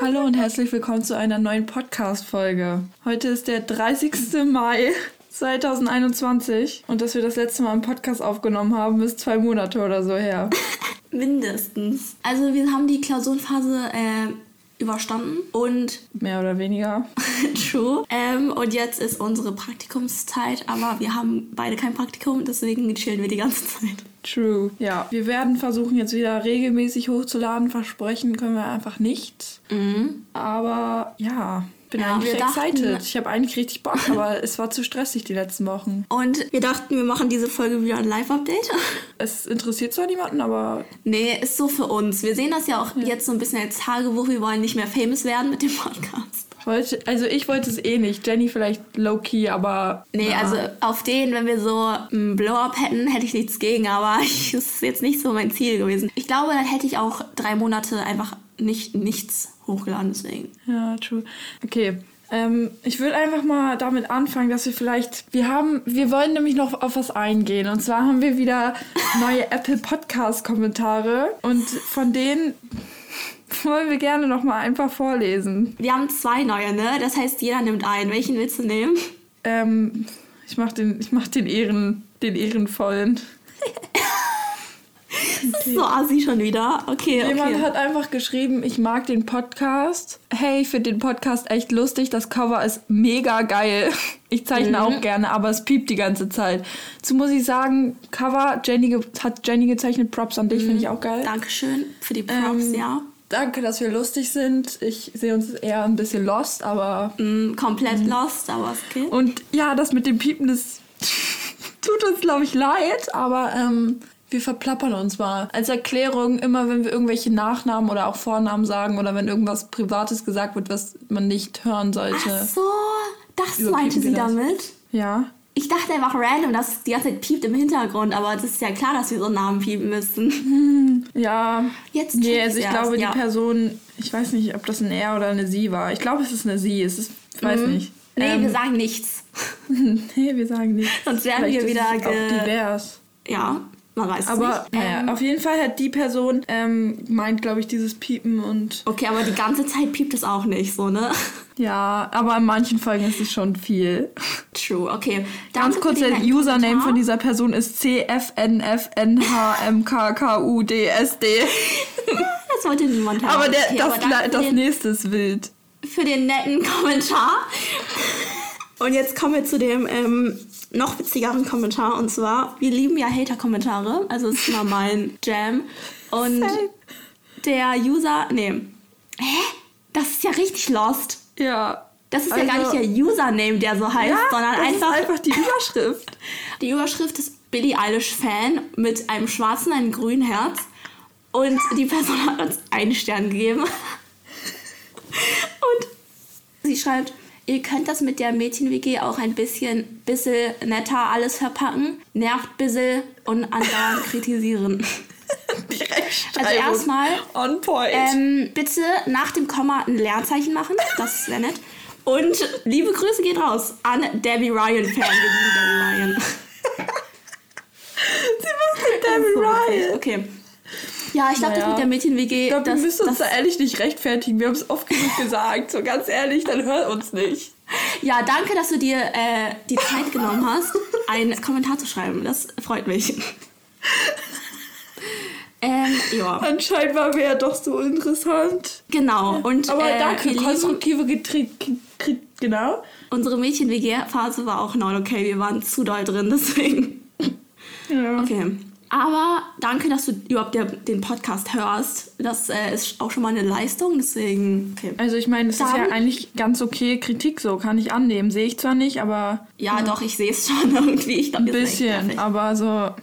Hallo und herzlich willkommen zu einer neuen Podcast-Folge. Heute ist der 30. Mai 2021 und dass wir das letzte Mal einen Podcast aufgenommen haben, ist zwei Monate oder so her. Mindestens. Also wir haben die Klausurenphase äh, überstanden und Mehr oder weniger. true. Ähm, und jetzt ist unsere Praktikumszeit, aber wir haben beide kein Praktikum, deswegen chillen wir die ganze Zeit. True. Ja, wir werden versuchen jetzt wieder regelmäßig hochzuladen. Versprechen können wir einfach nicht. Aber ja, bin Ja, eigentlich dachten- excited. Ich habe eigentlich richtig Bock, aber es war zu stressig die letzten Wochen. Und wir dachten, wir machen diese Folge wieder ein Live-Update. Es interessiert zwar niemanden, aber nee, ist so für uns. Wir sehen das ja auch jetzt so ein bisschen als Tagebuch. Wir wollen nicht mehr famous werden mit dem Podcast. Wollte, also ich wollte es eh nicht. Jenny vielleicht low-key, aber. Nee, na. also auf den, wenn wir so einen Blow-Up hätten, hätte ich nichts gegen, aber das ist jetzt nicht so mein Ziel gewesen. Ich glaube, dann hätte ich auch drei Monate einfach nicht nichts hochgeladen, deswegen. Ja, true. Okay. Ähm, ich würde einfach mal damit anfangen, dass wir vielleicht, wir haben, wir wollen nämlich noch auf was eingehen. Und zwar haben wir wieder neue Apple Podcast Kommentare und von denen wollen wir gerne noch mal ein paar vorlesen. Wir haben zwei neue, ne? Das heißt, jeder nimmt einen. Welchen willst du nehmen? Ähm, ich mach den, ich mach den Ehren, den ehrenvollen. So assi schon wieder. Okay, okay. Jemand hat einfach geschrieben, ich mag den Podcast. Hey, ich finde den Podcast echt lustig. Das Cover ist mega geil. Ich zeichne Mhm. auch gerne, aber es piept die ganze Zeit. Dazu muss ich sagen, Cover Jenny hat Jenny gezeichnet. Props an dich, finde ich auch geil. Dankeschön für die Props, Ähm, ja. Danke, dass wir lustig sind. Ich sehe uns eher ein bisschen lost, aber. Mm, komplett lost, aber okay. Und ja, das mit dem Piepen, das tut uns, glaube ich, leid, aber ähm, wir verplappern uns mal. Als Erklärung, immer wenn wir irgendwelche Nachnamen oder auch Vornamen sagen oder wenn irgendwas Privates gesagt wird, was man nicht hören sollte. Ach so, das meinte sie damit. Ja. Ich dachte einfach random, dass die ganze Zeit piept im Hintergrund, aber das ist ja klar, dass wir so einen Namen piepen müssen. Ja. Jetzt Nee, also ich ich's glaube, erst, die ja. Person, ich weiß nicht, ob das ein Er oder eine Sie war. Ich glaube, es ist eine Sie. Es ist, ich weiß nicht. Nee, Ähm, wir sagen nichts. nee, wir sagen nicht. Sonst werden Vielleicht wir wieder ge- auch divers. Ja, man weiß Aber nicht. Ähm, auf jeden Fall hat die Person ähm, meint, glaube ich, dieses Piepen und okay, aber die ganze Zeit piept es auch nicht, so, ne? ja, aber in manchen Folgen ist es schon viel. True, okay. Ganz kurz, der Username Kommentar. von dieser Person ist CFNFNHMKKUDSD. Das wollte niemand haben. Aber der, okay, das, aber das den, nächste ist wild. für den netten Kommentar. Und jetzt kommen wir zu dem ähm, noch witzigeren Kommentar. Und zwar, wir lieben ja Hater-Kommentare. Also ist immer mein Jam. Und Same. der User, nee. Hä? Das ist ja richtig lost. Ja. Das ist ja gar Also- nicht der Username, der so heißt, Ja, sondern das einfach, ist einfach die Überschrift. die Überschrift ist Billie Eilish Fan mit einem schwarzen, einem grünen Herz. Und die Person hat uns einen Stern gegeben. Und sie schreibt, ihr könnt das mit der Mädchen-WG auch ein bisschen, bisschen netter alles verpacken. Nervt bisschen und andauernd kritisieren. Rechtschreibung. Also erstmal, On point. Ähm, bitte nach dem Komma ein Leerzeichen machen. Das wäre nett. Und liebe Grüße geht raus an Debbie Ryan, Fan. Debbie Ryan. Sie wusste Debbie So Ryan. witzig. Okay. Ja, ich glaube, das Naja. mit der Mädchen-WG, Ich glaube, wir das, müssen uns das, da ehrlich nicht rechtfertigen. Wir haben es oft genug gesagt. So ganz ehrlich, dann hört uns nicht. Ja, danke, dass du dir äh, die Zeit genommen hast, einen Kommentar zu schreiben. Das freut mich. ähm, ja, Anscheinend waren wir ja doch so interessant. genau. Und Aber äh, danke, konstruktive Kritik. Genau. unsere Mädchen-WG-Phase war auch neu okay. Wir waren zu doll drin, deswegen. Ja. Okay. Aber danke, dass du überhaupt der, den Podcast hörst. Das äh, ist auch schon mal eine Leistung, deswegen. Okay. Also ich meine, es ist ja eigentlich ganz okay Kritik so, kann ich annehmen. Sehe ich zwar nicht, aber Ja, doch, ich sehe es schon irgendwie. Ich glaub, ein bisschen. Aber so, ah,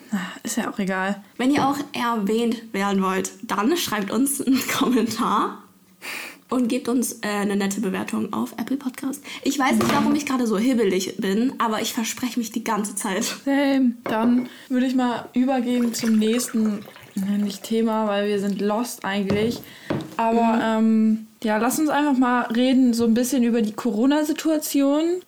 ist ja auch egal. Wenn ihr auch erwähnt werden wollt, dann schreibt uns einen Kommentar und gebt uns äh, eine nette Bewertung auf Apple Podcast. Ich weiß nicht, warum ich gerade so hibbelig bin, aber ich verspreche mich die ganze Zeit. Same. Dann würde ich mal übergehen zum nächsten, ne, nicht Thema, weil wir sind lost eigentlich. Aber ähm, ja, lass uns einfach mal reden, so ein bisschen über die Corona-Situation.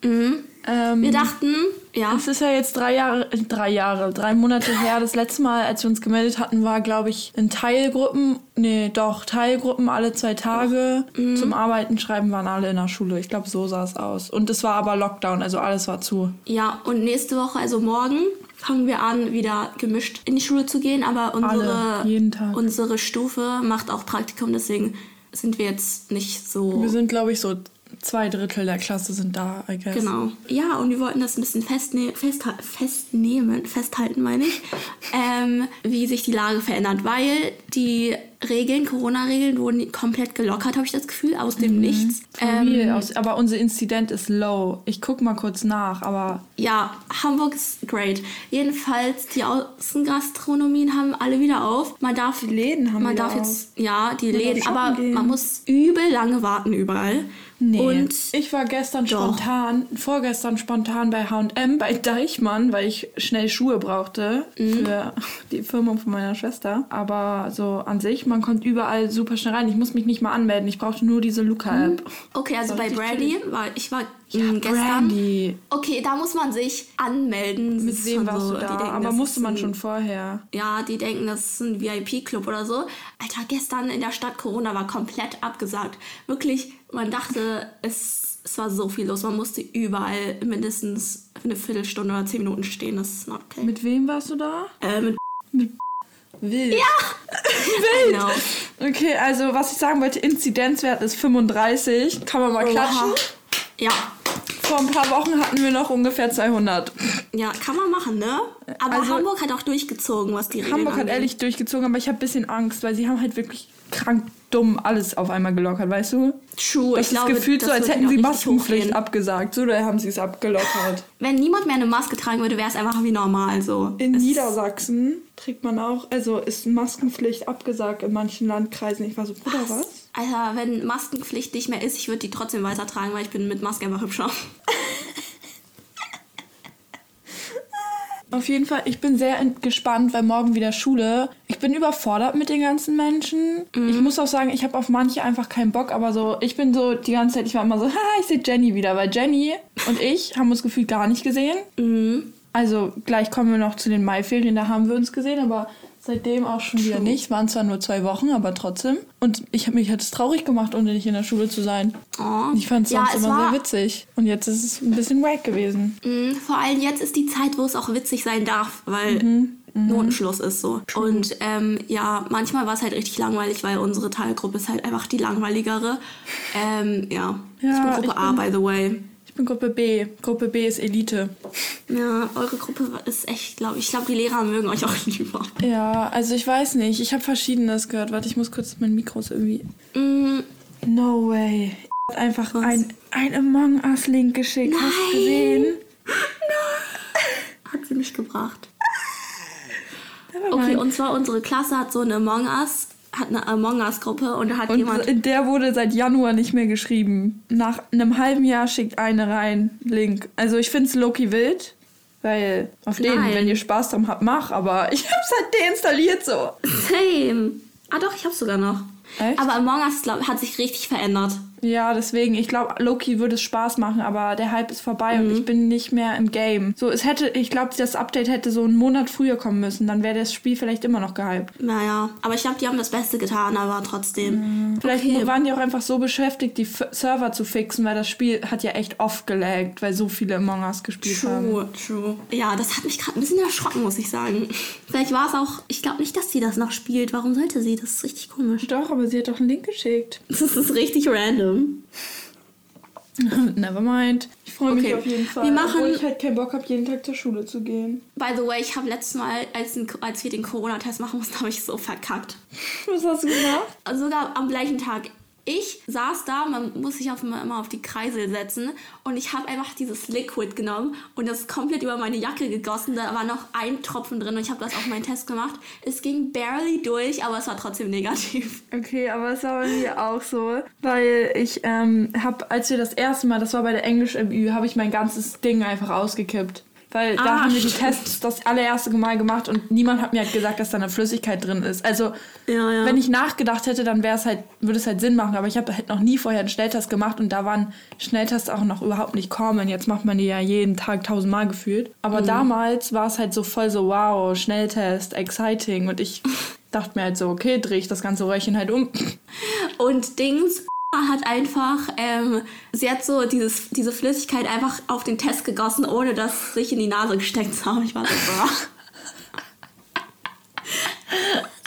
Ähm, Wir dachten, Ja. Es ist ja jetzt drei Jahre, äh, drei Jahre, drei Monate her. Das letzte Mal, als wir uns gemeldet hatten, war, glaube ich, in Teilgruppen. Nee, doch, Teilgruppen alle zwei Tage. Mhm. Zum Arbeiten schreiben waren alle in der Schule. Ich glaube, so sah es aus. Und es war aber Lockdown, also alles war zu. Ja, und nächste Woche, also morgen, fangen wir an, wieder gemischt in die Schule zu gehen. Aber unsere, Alle, unsere Stufe macht auch Praktikum, deswegen sind wir jetzt nicht so. Wir sind, glaube ich, so zwei Drittel der Klasse sind da, I guess. Genau. Ja, und wir wollten das ein bisschen festne festha festnehmen, festhalten, meine ich, ähm, wie sich die Lage verändert, weil die Regeln, Corona-Regeln wurden komplett gelockert, habe ich das Gefühl, aus dem Nichts. Ähm, aus, aber unser Inzident ist low. Ich guck mal kurz nach, aber ja, Hamburg ist great. Jedenfalls, die Außengastronomien haben alle wieder auf. Man darf, Die Läden haben man wieder darf jetzt, ja, die Läden, shoppen aber gehen. man muss übel lange warten überall. Nee. Und ich war gestern Doch. spontan, vorgestern spontan bei H&M bei Deichmann, weil ich schnell Schuhe brauchte Mhm. für die Firma von meiner Schwester. Aber so an sich, man kommt überall super schnell rein. Ich muss mich nicht mal anmelden. Ich brauchte nur diese Luca-App. okay, also bei ist Brandy war ich war gestern. Brandy. Okay, da muss man sich anmelden. Mit wem warst so, du da? denken, Aber musste man ein- schon vorher. Ja, die denken, das ist ein VIP-Club oder so. Alter, gestern in der Stadt Corona war komplett abgesagt. Wirklich, man dachte, es, es war so viel los. Man musste überall mindestens eine Viertelstunde oder zehn Minuten stehen. Das ist not okay. Mit wem warst du da? äh, mit Wild. Wild! Genau. Okay, also was ich sagen wollte, Inzidenzwert ist 35. Kann man mal klatschen. Ja. Vor ein paar Wochen hatten wir noch ungefähr 200. ja, kann man machen, ne? Aber Also- Hamburg hat auch durchgezogen, was die Regeln Hamburg hat angeht. ehrlich durchgezogen, aber ich habe ein bisschen Angst, weil sie haben halt wirklich krank dumm alles auf einmal gelockert, weißt du? True, Das ich ist gefühlt so, als hätten sie Maskenpflicht abgesagt. So, da haben sie es abgelockert. Wenn niemand mehr eine Maske tragen würde, wäre es einfach wie normal so. In Es- Niedersachsen trägt man auch, also ist Maskenpflicht abgesagt in manchen Landkreisen. Ich war so, Bruder, was? Alter, wenn Maskenpflicht nicht mehr ist, ich würde die trotzdem weitertragen, weil ich bin mit Maske einfach hübscher. Auf jeden Fall, ich bin sehr gespannt, weil morgen wieder Schule. Ich bin überfordert mit den ganzen Menschen. Ich muss auch sagen, ich habe auf manche einfach keinen Bock, aber so, ich bin so die ganze Zeit, ich war immer so, haha, ich sehe Jenny wieder, weil Jenny und ich haben uns gefühlt gar nicht gesehen. Also gleich kommen wir noch zu den Maiferien, da haben wir uns gesehen, aber seitdem auch schon wieder nicht. Es waren zwar nur zwei Wochen, aber trotzdem. Und ich hab, mich hat es traurig gemacht, ohne dich in der Schule zu sein. Oh. Ich fand es ja, sonst es immer war, sehr witzig. Und jetzt ist es ein bisschen wack gewesen. mh, Vor allem jetzt ist die Zeit, wo es auch witzig sein darf, weil Mhm. Notenschluss ist so. Und ähm, ja, manchmal war es halt richtig langweilig, weil unsere Teilgruppe ist halt einfach die langweiligere. Ähm, ja. ich Ja, bin Gruppe ich A, bin- by the way. Ich bin Gruppe B. Gruppe B ist Elite. Ja, eure Gruppe ist echt, glaube ich, ich glaube, die Lehrer mögen euch auch lieber. Ja, also ich weiß nicht. Ich habe Verschiedenes gehört. Warte, ich muss kurz mein Mikro so irgendwie. Mm, No way. Hat einfach ein, ein Among Us-Link geschickt. Hast du Nein. gesehen? hat sie nicht gebracht. Okay, und zwar unsere Klasse hat so eine Among Us, hat eine Among Us-Gruppe und da hat Und jemand. der wurde seit Januar nicht mehr geschrieben. Nach einem halben Jahr schickt eine rein Link. Also ich finde es Loki wild, weil auf den, Nein. wenn ihr Spaß dran habt, mach. Aber ich hab's halt deinstalliert so. Same. Ah doch, ich hab's sogar noch. Echt? Aber Among Us glaub, hat sich richtig verändert. Ja, deswegen, ich glaube, Loki würde es Spaß machen, aber der Hype ist vorbei Mhm. und ich bin nicht mehr im Game. So, es hätte, ich glaube, das Update hätte so einen Monat früher kommen müssen, dann wäre das Spiel vielleicht immer noch gehypt. Naja, aber ich glaube, die haben das Beste getan, aber trotzdem. Vielleicht Okay. waren die auch einfach so beschäftigt, die F Server zu fixen, weil das Spiel hat ja echt oft gelaggt, weil so viele Among Us gespielt haben. True, true. Ja, das hat mich gerade ein bisschen erschrocken, muss ich sagen. Vielleicht war es auch, ich glaube nicht, dass sie das noch spielt. Warum sollte sie? Das ist richtig komisch. Doch, aber sie hat doch einen Link geschickt. Das ist richtig random. Never mind. Ich freue mich Okay. auf jeden Fall. Wir machen- obwohl ich halt keinen Bock habe, jeden Tag zur Schule zu gehen. By the way, ich habe letztes Mal, als, als wir den Corona-Test machen mussten, habe ich so verkackt. Was hast du gemacht? sogar am gleichen Tag. Ich saß da, man muss sich auf, immer auf die Kreisel setzen und ich habe einfach dieses Liquid genommen und das komplett über meine Jacke gegossen. Da war noch ein Tropfen drin und ich habe das auf meinen Test gemacht. Es ging barely durch, aber es war trotzdem negativ. Okay, aber es war bei mir auch so, weil ich ähm, habe, als wir das erste Mal, das war bei der Englisch-MÜ, habe ich mein ganzes Ding einfach ausgekippt. Weil da Ah, haben wir die. Tests das allererste Mal gemacht und niemand hat mir halt gesagt, dass da eine Flüssigkeit drin ist. Also, Ja, ja. wenn ich nachgedacht hätte, dann wäre es halt, würde es halt Sinn machen. Aber ich habe halt noch nie vorher einen Schnelltest gemacht und da waren Schnelltests auch noch überhaupt nicht kommen. Jetzt macht man die ja jeden Tag tausendmal gefühlt. Aber Mhm. damals war es halt so voll so, wow, Schnelltest, exciting. Und ich dachte mir halt so, okay, drehe ich das ganze Röhrchen halt um. Und Dings hat einfach, ähm, sie hat so dieses, diese Flüssigkeit einfach auf den Test gegossen, ohne das sich in die Nase gesteckt zu haben. Ich war so, boah.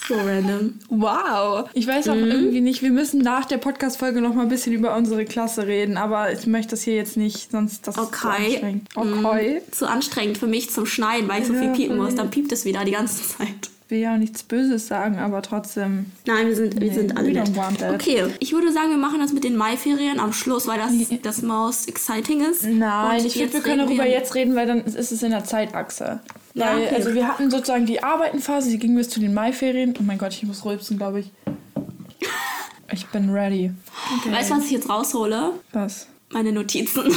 so random. Wow. Ich weiß auch Mhm. irgendwie nicht, wir müssen nach der Podcast-Folge noch mal ein bisschen über unsere Klasse reden, aber ich möchte das hier jetzt nicht, sonst das ist zu Okay. anstrengend. Okay. Zu anstrengend für mich zum Schneiden, weil ich so viel piepen muss. Dann piept es wieder die ganze Zeit. Ich will ja auch nichts Böses sagen, aber trotzdem. Nein, wir sind, wir Nee, sind alle nett. Okay, ich würde sagen, wir machen das mit den Maiferien am Schluss, weil das das most exciting ist. Nein, Und ich finde, wir können darüber jetzt reden, weil dann ist es in der Zeitachse. Ja, Weil, okay. also wir hatten sozusagen die Arbeitenphase, die ging bis zu den Maiferien. Oh mein Gott, ich muss rülpsen, glaube ich. Ich bin ready. Okay. Weißt du, was ich jetzt raushole? Was? Meine Notizen.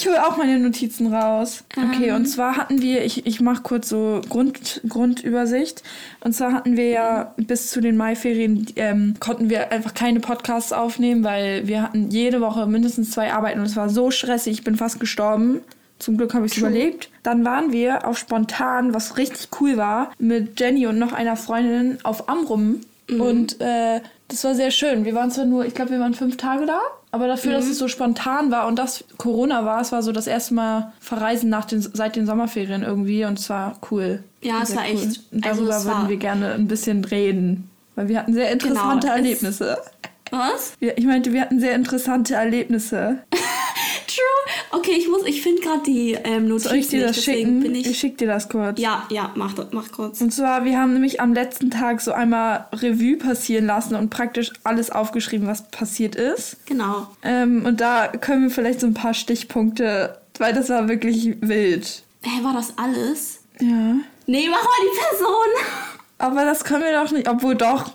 Ich hole auch meine Notizen raus. Okay, und zwar hatten wir, ich, ich mache kurz so Grund, Grundübersicht. Und zwar hatten wir ja bis zu den Maiferien, ähm, konnten wir einfach keine Podcasts aufnehmen, weil wir hatten jede Woche mindestens zwei Arbeiten und es war so stressig, ich bin fast gestorben. Zum Glück habe ich es überlebt. Dann waren wir auf spontan, was richtig cool war, mit Jenny und noch einer Freundin auf Amrum. Und äh, das war sehr schön. Wir waren zwar nur, ich glaube, wir waren fünf Tage da, aber dafür, dass es so spontan war und dass Corona war, es war so das erste Mal Verreisen nach den, seit den Sommerferien irgendwie und es war cool. Ja, es war echt- Und also darüber es würden wir gerne ein bisschen reden, weil wir hatten sehr interessante Genau, Erlebnisse. Was? Ich meinte, wir hatten sehr interessante Erlebnisse. True. Okay, ich muss, ich finde gerade die ähm, Notizen Soll ich dir das schicken? bin Ich, ich. schick dir das kurz. ja, ja, mach, mach kurz. Und zwar, wir haben nämlich am letzten Tag so einmal Revue passieren lassen und praktisch alles aufgeschrieben, was passiert ist. Genau. Ähm, und da können wir vielleicht so ein paar Stichpunkte, weil das war wirklich wild. Hä, war das alles? Ja. Nee, mach mal die Person. Aber das können wir doch nicht, obwohl doch.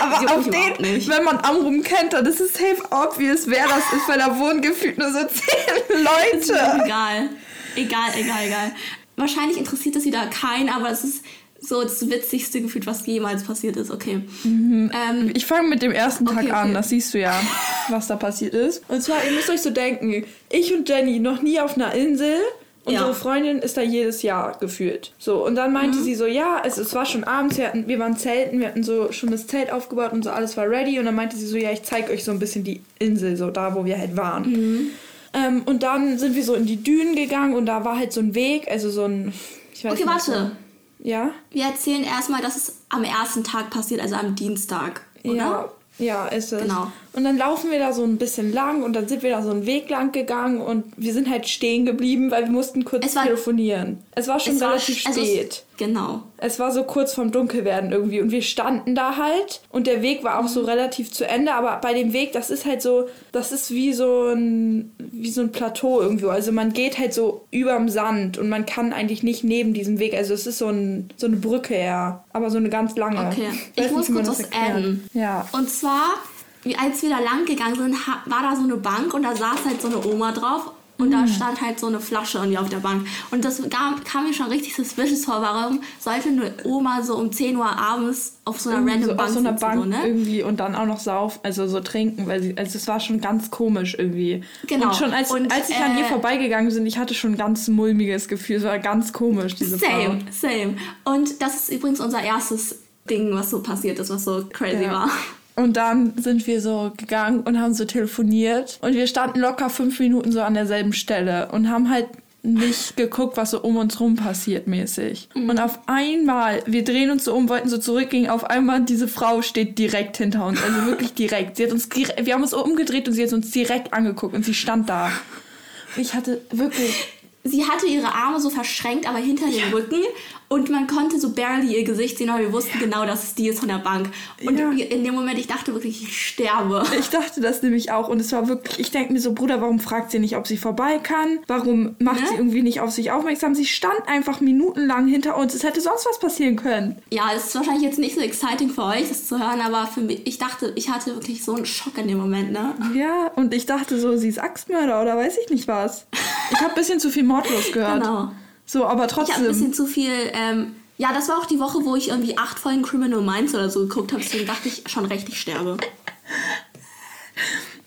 Aber auf den, nicht. wenn man Amrum kennt, dann ist es safe obvious, wer das ist, weil da wohnen gefühlt nur so zehn Leute. Egal. Egal, egal, egal. Wahrscheinlich interessiert es wieder keinen, aber es ist so das witzigste Gefühl, was jemals passiert ist. Okay. Ähm, Ich fange mit dem ersten Tag Okay, an, okay. das siehst du ja, was da passiert ist. Und zwar, ihr müsst euch so denken, ich und Jenny noch nie auf einer Insel. Unsere Ja. Freundin ist da jedes Jahr gefühlt. So, und dann meinte Mhm. sie so, ja, es, es war schon abends, wir, hatten, wir waren zelten, wir hatten so schon das Zelt aufgebaut und so alles war ready. Und dann meinte sie so, ja, ich zeige euch so ein bisschen die Insel, so da, wo wir halt waren. Mhm. Ähm, und dann sind wir so in die Dünen gegangen und da war halt so ein Weg, also so ein, ich weiß okay, nicht. So, warte. ja? Wir erzählen erstmal, dass es am ersten Tag passiert, also am Dienstag. Oder? Ja, ja, ist es. Genau. Und dann laufen wir da so ein bisschen lang und dann sind wir da so einen Weg lang gegangen und wir sind halt stehen geblieben, weil wir mussten kurz Es war- telefonieren. Es war schon Es war relativ sch- also es- spät. Genau. Es war so kurz vorm Dunkelwerden irgendwie und wir standen da halt und der Weg war auch Mhm. so relativ zu Ende, aber bei dem Weg, das ist halt so, das ist wie so ein wie so ein Plateau irgendwo. Also man geht halt so überm Sand und man kann eigentlich nicht neben diesem Weg, also es ist so, ein, so eine Brücke ja, aber so eine ganz lange. Okay. Ich nicht, muss kurz das was adden. Ja. Und zwar, als wir da lang gegangen sind, war da so eine Bank und da saß halt so eine Oma drauf. Und Mhm. da stand halt so eine Flasche irgendwie auf der Bank. Und das kam, kam mir schon richtig suspicious vor. Warum sollte eine Oma so um 10 Uhr abends auf so einer Irgendwie random so Bank auf so einer sitzen? Bank so, ne? irgendwie und dann auch noch sauf, also so trinken, weil sie, also es war schon ganz komisch irgendwie. Genau. Und schon als, Und, als ich an ihr äh, vorbeigegangen bin, ich hatte schon ein ganz mulmiges Gefühl. Es war ganz komisch, diese Same, Frau. same. Und das ist übrigens unser erstes Ding, was so passiert ist, was so crazy Ja. war. Und dann sind wir so gegangen und haben so telefoniert. Und wir standen locker fünf Minuten so an derselben Stelle und haben halt nicht geguckt, was so um uns rum passiert mäßig. Mhm. Und auf einmal, wir drehen uns so um, wollten so zurückgehen, auf einmal diese Frau steht direkt hinter uns, also wirklich direkt. Sie hat uns, wir haben uns umgedreht und sie hat uns direkt angeguckt und sie stand da. Ich hatte wirklich sie hatte ihre Arme so verschränkt, aber hinter ja. dem Rücken und man konnte so barely ihr Gesicht sehen, aber wir wussten genau, dass es die ist von der Bank. Und ja. in dem Moment, ich dachte wirklich, ich sterbe. Ich dachte das nämlich auch und es war wirklich, ich denke mir so, Bruder, warum fragt sie nicht, ob sie vorbei kann? Warum macht ne? sie irgendwie nicht auf sich aufmerksam? Sie stand einfach minutenlang hinter uns. Es hätte sonst was passieren können. Ja, es ist wahrscheinlich jetzt nicht so exciting für euch, das zu hören, aber für mich, ich dachte, ich hatte wirklich so einen Schock in dem Moment, ne? Ja, und ich dachte so, sie ist Axtmörder oder weiß ich nicht was. Ich habe ein bisschen zu viel mordlos gehört. Genau. So, aber trotzdem. Ich habe ein bisschen zu viel. Ähm, ja, das war auch die Woche, wo ich irgendwie acht Folgen Criminal Minds oder so geguckt habe. Deswegen dachte ich schon recht, ich sterbe.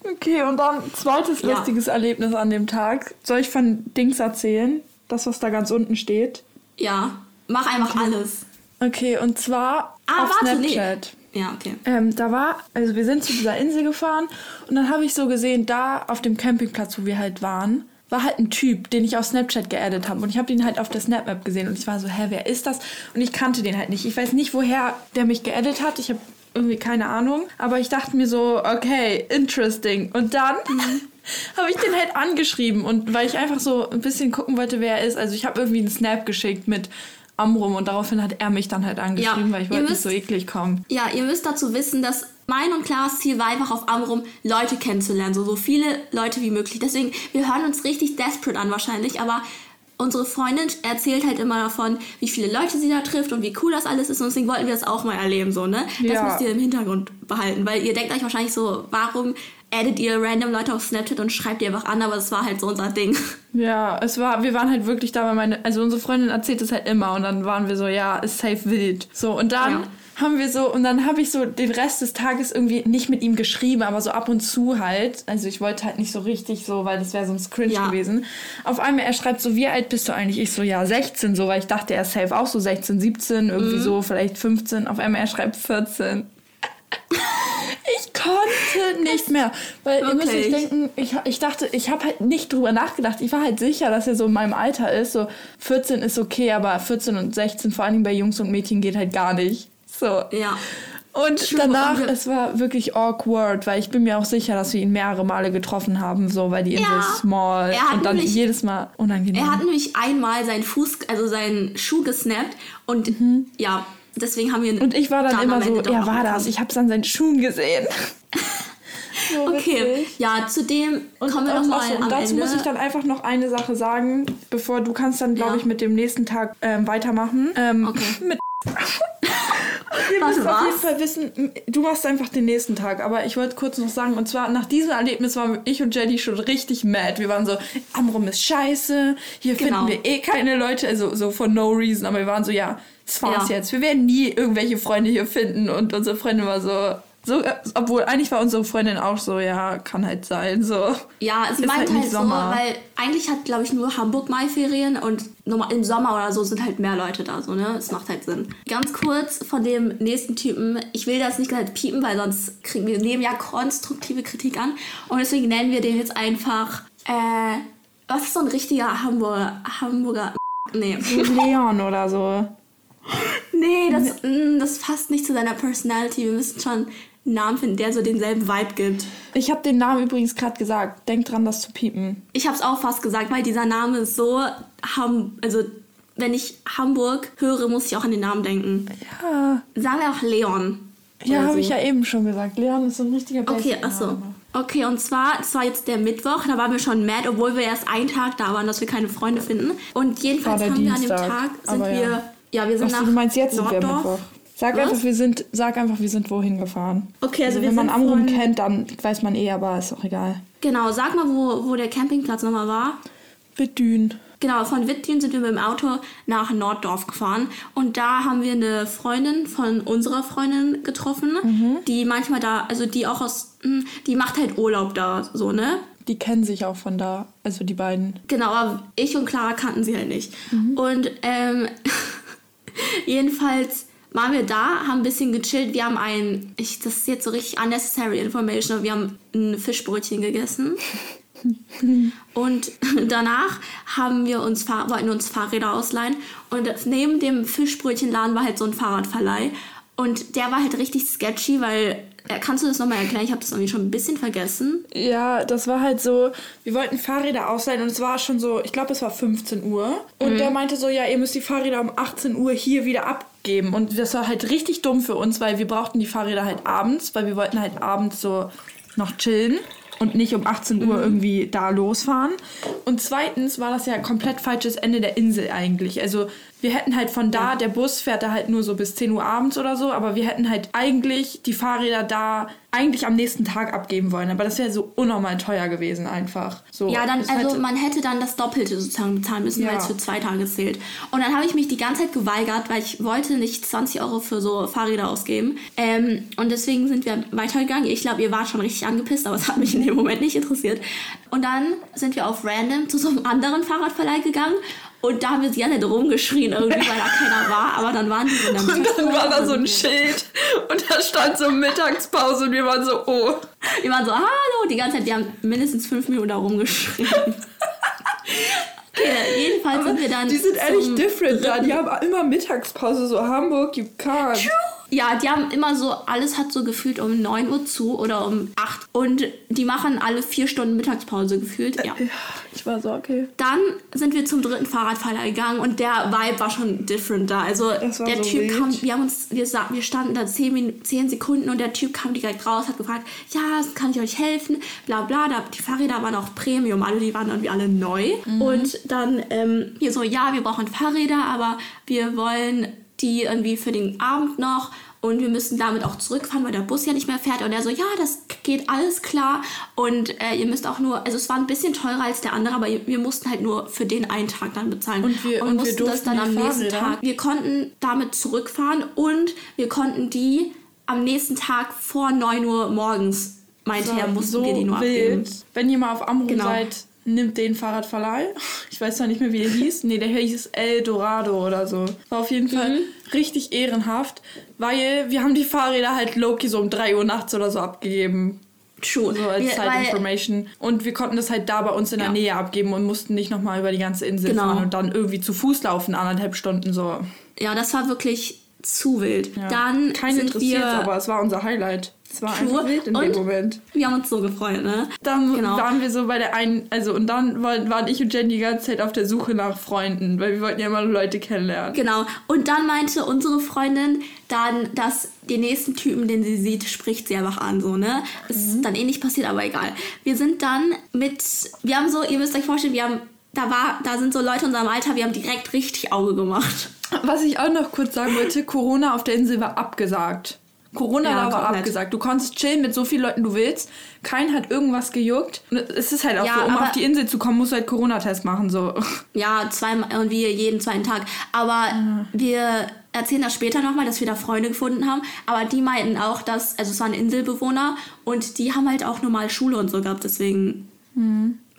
Okay, und dann zweites ja. lustiges Erlebnis an dem Tag. Soll ich von Dings erzählen? Das, was da ganz unten steht? Ja, mach einfach okay. alles. Okay, und zwar ah, auf warte, Snapchat. Nee. Ja, okay. Ähm, da war, also wir sind zu dieser Insel gefahren und dann habe ich so gesehen, da auf dem Campingplatz, wo wir halt waren, war halt ein Typ, den ich auf Snapchat geaddet habe. Und ich habe den halt auf der Snapmap gesehen. Und ich war so, hä, wer ist das? Und ich kannte den halt nicht. Ich weiß nicht, woher der mich geaddet hat. Ich habe irgendwie keine Ahnung. Aber ich dachte mir so, okay, interesting. Und dann mhm. habe ich den halt angeschrieben. Und weil ich einfach so ein bisschen gucken wollte, wer er ist. Also ich habe irgendwie einen Snap geschickt mit Amrum und daraufhin hat er mich dann halt angeschrieben, ja, weil ich wollte nicht so eklig kommen. Ja, ihr müsst dazu wissen, dass mein und klares Ziel war einfach auf Amrum Leute kennenzulernen, so, so viele Leute wie möglich. Deswegen, wir hören uns richtig desperate an wahrscheinlich, aber unsere Freundin erzählt halt immer davon, wie viele Leute sie da trifft und wie cool das alles ist und deswegen wollten wir das auch mal erleben, so, ne? Das ja. müsst ihr im Hintergrund behalten, weil ihr denkt euch wahrscheinlich so, warum addet ihr random Leute auf Snapchat und schreibt die einfach an, aber es war halt so unser Ding. Ja, es war, wir waren halt wirklich da, weil meine, also unsere Freundin erzählt es halt immer und dann waren wir so, ja, ist safe wild. So, und dann ja. haben wir so, und dann habe ich so den Rest des Tages irgendwie nicht mit ihm geschrieben, aber so ab und zu halt. Also ich wollte halt nicht so richtig so, weil das wäre sonst cringe ja. gewesen. Auf einmal, er schreibt so, wie alt bist du eigentlich? Ich so, ja, 16, so, weil ich dachte, er ist safe auch so 16, 17, irgendwie mhm. so, vielleicht 15. Auf einmal, er schreibt 14. Konnte nicht mehr. Weil Wirklich? ihr müsst euch denken, ich, ich dachte, ich habe halt nicht drüber nachgedacht. Ich war halt sicher, dass er so in meinem Alter ist. So 14 ist okay, aber 14 und 16, vor allem bei Jungs und Mädchen, geht halt gar nicht. So. Ja. Und danach, es war wirklich awkward, weil ich bin mir auch sicher, dass wir ihn mehrere Male getroffen haben, so weil die Insel ja. ist small und dann nämlich, jedes Mal unangenehm. Er hat nämlich einmal seinen Fuß, also seinen Schuh gesnappt und mhm. ja, deswegen haben wir Und ich war dann immer so, er war das, ich habe es an seinen Schuhen gesehen. so okay, ja, zu dem kommen wir nochmal so, Und dazu Ende. muss ich dann einfach noch eine Sache sagen, bevor du kannst dann, glaube ja. ich, mit dem nächsten Tag ähm, weitermachen. Ähm, okay. Mit Wir müssen auf jeden Fall wissen, du machst einfach den nächsten Tag, aber ich wollte kurz noch sagen, und zwar nach diesem Erlebnis waren ich und Jenny schon richtig mad. Wir waren so, Amrum ist scheiße, hier genau. finden wir eh keine Leute, also so for no reason, aber wir waren so, ja, das war's ja. jetzt. Wir werden nie irgendwelche Freunde hier finden. Und unsere Freundin war so, so, obwohl eigentlich war unsere Freundin auch so, ja, kann halt sein. So. Ja, sie meint halt, halt so, weil eigentlich hat, glaube ich, nur Hamburg Maiferien und im Sommer oder so sind halt mehr Leute da, so, ne? Es macht halt Sinn. Ganz kurz von dem nächsten Typen. Ich will das nicht gleich piepen, weil sonst kriegen wir nehmen ja konstruktive Kritik an. Und deswegen nennen wir den jetzt einfach, äh, was ist so ein richtiger Hamburger, Hamburger, nee. Leon oder so. Nee, das, mm, das passt nicht zu seiner Personality. Wir müssen schon einen Namen finden, der so denselben Vibe gibt. Ich habe den Namen übrigens gerade gesagt. Denk dran, das zu piepen. Ich habe es auch fast gesagt, weil dieser Name ist so... Ham also, wenn ich Hamburg höre, muss ich auch an den Namen denken. Ja. Sagen wir auch Leon. Ja, habe so. ich ja eben schon gesagt. Leon ist so ein richtiger Okay, achso. Okay, und zwar, es war jetzt der Mittwoch, da waren wir schon mad, obwohl wir erst einen Tag da waren, dass wir keine Freunde finden. Und jedenfalls haben Dienstag, wir an dem Tag, sind wir ja. Wir sind Achso, nach du meinst jetzt sind wir Mittwoch. Sag einfach, wir sind, sag einfach, wir sind wohin gefahren. Okay, also, also wir wenn man Amrum kennt, dann weiß man eh, aber ist auch egal. Genau, sag mal, wo, wo der Campingplatz nochmal war. Wittdün. Genau, von Wittdün sind wir mit dem Auto nach Norddorf gefahren und da haben wir eine Freundin von unserer Freundin getroffen, mhm. die manchmal da, also die auch aus, hm, die macht halt Urlaub da, so, ne? Die kennen sich auch von da, also die beiden. Genau, aber ich und Clara kannten sie halt nicht. Mhm. Und ähm, Jedenfalls waren wir da, haben ein bisschen gechillt. Wir haben ein, ich, das ist jetzt so richtig unnecessary information, aber wir haben ein Fischbrötchen gegessen. und danach haben wir uns, wollten uns Fahrräder ausleihen. Und neben dem Fischbrötchenladen war halt so ein Fahrradverleih. Und der war halt richtig sketchy, weil Kannst du das nochmal erklären? Ich habe das irgendwie schon ein bisschen vergessen. Ja, das war halt so, wir wollten Fahrräder ausleihen und es war schon so, ich glaube, es war 15 Uhr. Und der meinte so, ja, ihr müsst die Fahrräder um 18 Uhr hier wieder abgeben. Und das war halt richtig dumm für uns, weil wir brauchten die Fahrräder halt abends, weil wir wollten halt abends so noch chillen und nicht um 18 Uhr irgendwie da losfahren. Und zweitens war das ja ein komplett falsches Ende der Insel eigentlich. Also wir hätten halt von da, der Bus fährt da halt nur so bis 10 Uhr abends oder so, aber wir hätten halt eigentlich die Fahrräder da eigentlich am nächsten Tag abgeben wollen. Aber das wäre so unnormal teuer gewesen einfach. So, Ja, dann, also hätte- man hätte dann das Doppelte sozusagen bezahlen müssen, Ja. weil es für zwei Tage zählt. Und dann habe ich mich die ganze Zeit geweigert, weil ich wollte nicht 20 Euro für so Fahrräder ausgeben. Ähm, und deswegen sind wir weitergegangen. Ich glaube, ihr wart schon richtig angepisst, aber es hat mich in dem Moment nicht interessiert. Und dann sind wir auf random zu so einem anderen Fahrradverleih gegangen. Und da haben wir sie alle rumgeschrien irgendwie, weil da keiner war. Aber dann waren die so in der Und dann war da so ein Schild und da stand so Mittagspause und wir waren so, oh. Wir waren so, hallo, die ganze Zeit, die haben mindestens fünf Minuten da rumgeschrien. Okay, jedenfalls sind wir dann. Die sind ehrlich different da. Die haben immer Mittagspause, so Hamburg, you can't. Ja, die haben immer so, alles hat so gefühlt um 9 Uhr zu oder um 8. Und die machen alle vier Stunden Mittagspause gefühlt. Ja. Ich war so, okay. Dann sind wir zum dritten Fahrradverleih gegangen und der Vibe war schon different da. Also Das war der so Typ wild. kam, wir haben uns, wir, wir standen da 10, Min- 10 Sekunden und der Typ kam direkt raus, hat gefragt, ja, kann ich euch helfen? Bla bla. Da, die Fahrräder waren auch Premium, alle, die waren irgendwie alle neu. Mhm. Und dann ähm, wir so, ja, wir brauchen Fahrräder, aber wir wollen die irgendwie für den Abend noch und wir müssen damit auch zurückfahren, weil der Bus ja nicht mehr fährt. Und er so, ja, das geht alles klar und äh, ihr müsst auch nur, also es war ein bisschen teurer als der andere, aber wir mussten halt nur für den einen Tag dann bezahlen. Und wir- und wir mussten das durften dann am nächsten Fahrräder? Tag. Wir konnten damit zurückfahren und wir konnten die am nächsten Tag vor 9 Uhr morgens, meinte er, mussten wir die nur abgeben. Wenn ihr mal auf Amrum Genau. seid, nimmt den Fahrradverleih. Ich weiß zwar nicht mehr, wie der hieß. Nee, der hieß El Dorado oder so. War auf jeden Fall Mhm. richtig ehrenhaft, weil wir haben die Fahrräder halt Loki so um 3 Uhr nachts oder so abgegeben. True. So als wir, Side weil, Information. Und wir konnten das halt da bei uns in der Ja. Nähe abgeben und mussten nicht nochmal über die ganze Insel Genau. fahren und dann irgendwie zu Fuß laufen, anderthalb Stunden so. ja, das war wirklich zu wild. Ja. Dann Keinen sind interessiert, wir, aber es war unser Highlight. Es war True. einfach wild in dem Und- Moment. wir haben uns so gefreut, ne? Dann Genau. waren wir so bei der einen, also und dann waren, waren ich und Jen die ganze Zeit auf der Suche nach Freunden, weil wir wollten ja immer Leute kennenlernen. Genau. Und dann meinte unsere Freundin dann, dass den nächsten Typen, den sie sieht, spricht sie einfach an, so, ne? Das ist dann eh nicht passiert, aber egal. Wir sind dann mit, wir haben so, ihr müsst euch vorstellen, wir haben, da war, da sind so Leute in unserem Alter, wir haben direkt richtig Auge gemacht. Was ich auch noch kurz sagen wollte, Corona auf der Insel war abgesagt. Corona Ja, war komplett. abgesagt. Du konntest chillen mit so vielen Leuten du willst. Kein hat irgendwas gejuckt. Und es ist halt auch Ja, so, um auf die Insel zu kommen, musst du halt Corona-Test machen. So. Ja, zweimal, irgendwie jeden zweiten Tag. Aber wir erzählen das später nochmal, dass wir da Freunde gefunden haben. Aber die meinten auch, dass, also es waren Inselbewohner und die haben halt auch normal Schule und so gehabt, deswegen.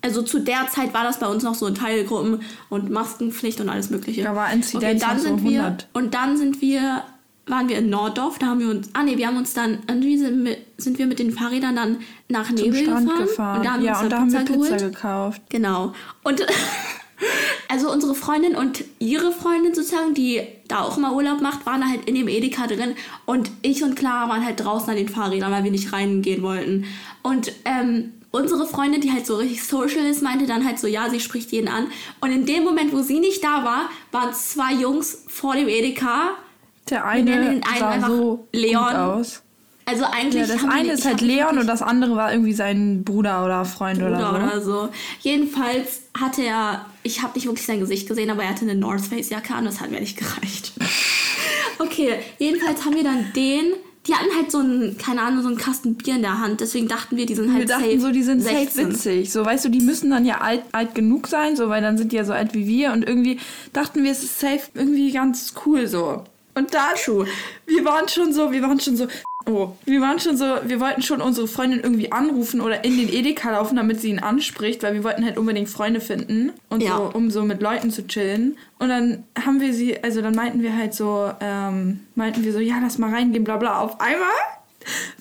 Also zu der Zeit war das bei uns noch so in Teilgruppen und Maskenpflicht und alles Mögliche. Da war Inzidenz dann noch so sind wir 100. Und dann sind wir, waren wir in Norddorf, da haben wir uns, ah nee, wir haben uns dann, irgendwie sind, wir- wir mit den Fahrrädern dann nach Zum Nebel Strand gefahren. gefahren. Und da haben wir ja, uns und da dann haben wir Pizza Pizza geholt. gekauft. Genau. Und also unsere Freundin und ihre Freundin sozusagen, die da auch immer Urlaub macht, waren halt in dem Edeka drin und ich und Clara waren halt draußen an den Fahrrädern, weil wir nicht reingehen wollten. Und ähm, unsere Freundin, die halt so richtig social ist, meinte dann halt so, ja, sie spricht jeden an. Und in dem Moment, wo sie nicht da war, waren zwei Jungs vor dem Edeka. Der eine sah so Leon. gut aus. Also eigentlich. Ja, das die- eine ich ist halt Leon und das andere war irgendwie sein Bruder oder Freund oder, oder, so. oder so. Jedenfalls hatte er, ich habe nicht wirklich sein Gesicht gesehen, aber er hatte eine North Face Jacke an, das hat mir nicht gereicht. okay, jedenfalls haben wir dann den, die hatten halt so einen, keine Ahnung, so einen Kasten Bier in der Hand, deswegen dachten wir, die sind halt Wir dachten safe so, die sind 16. safe witzig. So, weißt du, die müssen dann ja alt, alt genug sein, so, weil dann sind die ja so alt wie wir und irgendwie dachten wir, es ist safe irgendwie ganz cool so. Und da, wir waren schon so, wir waren schon so, oh, wir waren schon so, wir wollten schon unsere Freundin irgendwie anrufen oder in den Edeka laufen, damit sie ihn anspricht, weil wir wollten halt unbedingt Freunde finden und Ja. so, um so mit Leuten zu chillen. Und dann haben wir sie, also dann meinten wir halt so, ähm, meinten wir so, ja, lass mal reingehen, bla bla. Auf einmal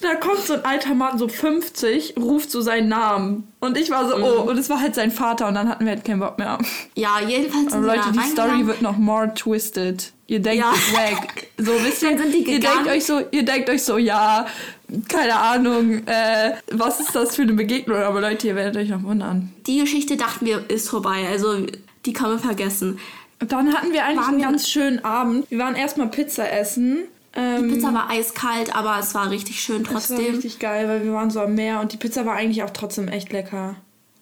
da kommt so ein alter Mann, so 50, ruft so seinen Namen. Und ich war so, oh, und es war halt sein Vater und dann hatten wir halt keinen Bock mehr. Ja, jedenfalls Aber Leute, die Story wird noch more twisted. Ihr denkt, Ja. weg. So, wisst ihr, ihr denkt euch so, ihr denkt euch so, ja, keine Ahnung, äh, was ist das für eine Begegnung? Aber Leute, ihr werdet euch noch wundern. Die Geschichte dachten wir ist vorbei, also die kann man vergessen. Dann hatten wir eigentlich Waren einen ganz schönen Abend. Wir waren erstmal Pizza essen. Ähm, Die Pizza war eiskalt, aber es war richtig schön das war trotzdem. richtig geil, weil wir waren so am Meer und die Pizza war eigentlich auch trotzdem echt lecker.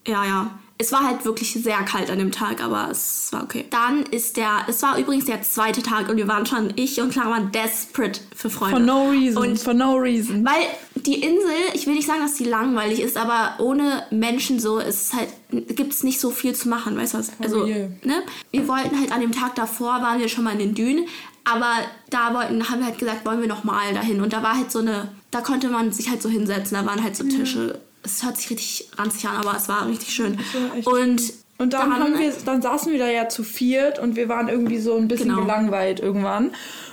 Ja, ja. Es war halt wirklich sehr kalt an dem Tag, aber es war okay. Dann ist der, es war übrigens der zweite Tag und wir waren schon, ich und Clara waren desperate für Freunde. For no reason. Und for no reason. Weil die Insel, ich will nicht sagen, dass die langweilig ist, aber ohne Menschen so ist halt, gibt es nicht so viel zu machen, weißt du was? Also, real. ne? Wir wollten halt an dem Tag davor, waren wir schon mal in den Dünen, aber da wollten, haben wir halt gesagt, wollen wir noch mal dahin. Und da war halt so eine, da konnte man sich halt so hinsetzen, da waren halt so Tische. Es hört sich richtig ranzig an, aber es war richtig schön. war Und, Und dann, haben wir, dann saßen wir da ja zu viert und wir waren irgendwie so ein bisschen Genau. gelangweilt irgendwann.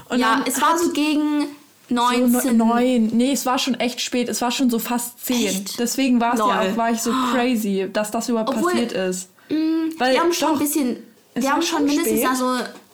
Und ja, dann es war so gegen so 19. neun. Nee, es war schon echt spät. Es war schon so fast zehn. Echt? Deswegen war es ja auch, war ich so crazy, dass das überhaupt Obwohl- passiert ist. Mm, Weil wir haben schon doch, ein bisschen, wir haben schon schon mindestens spät. also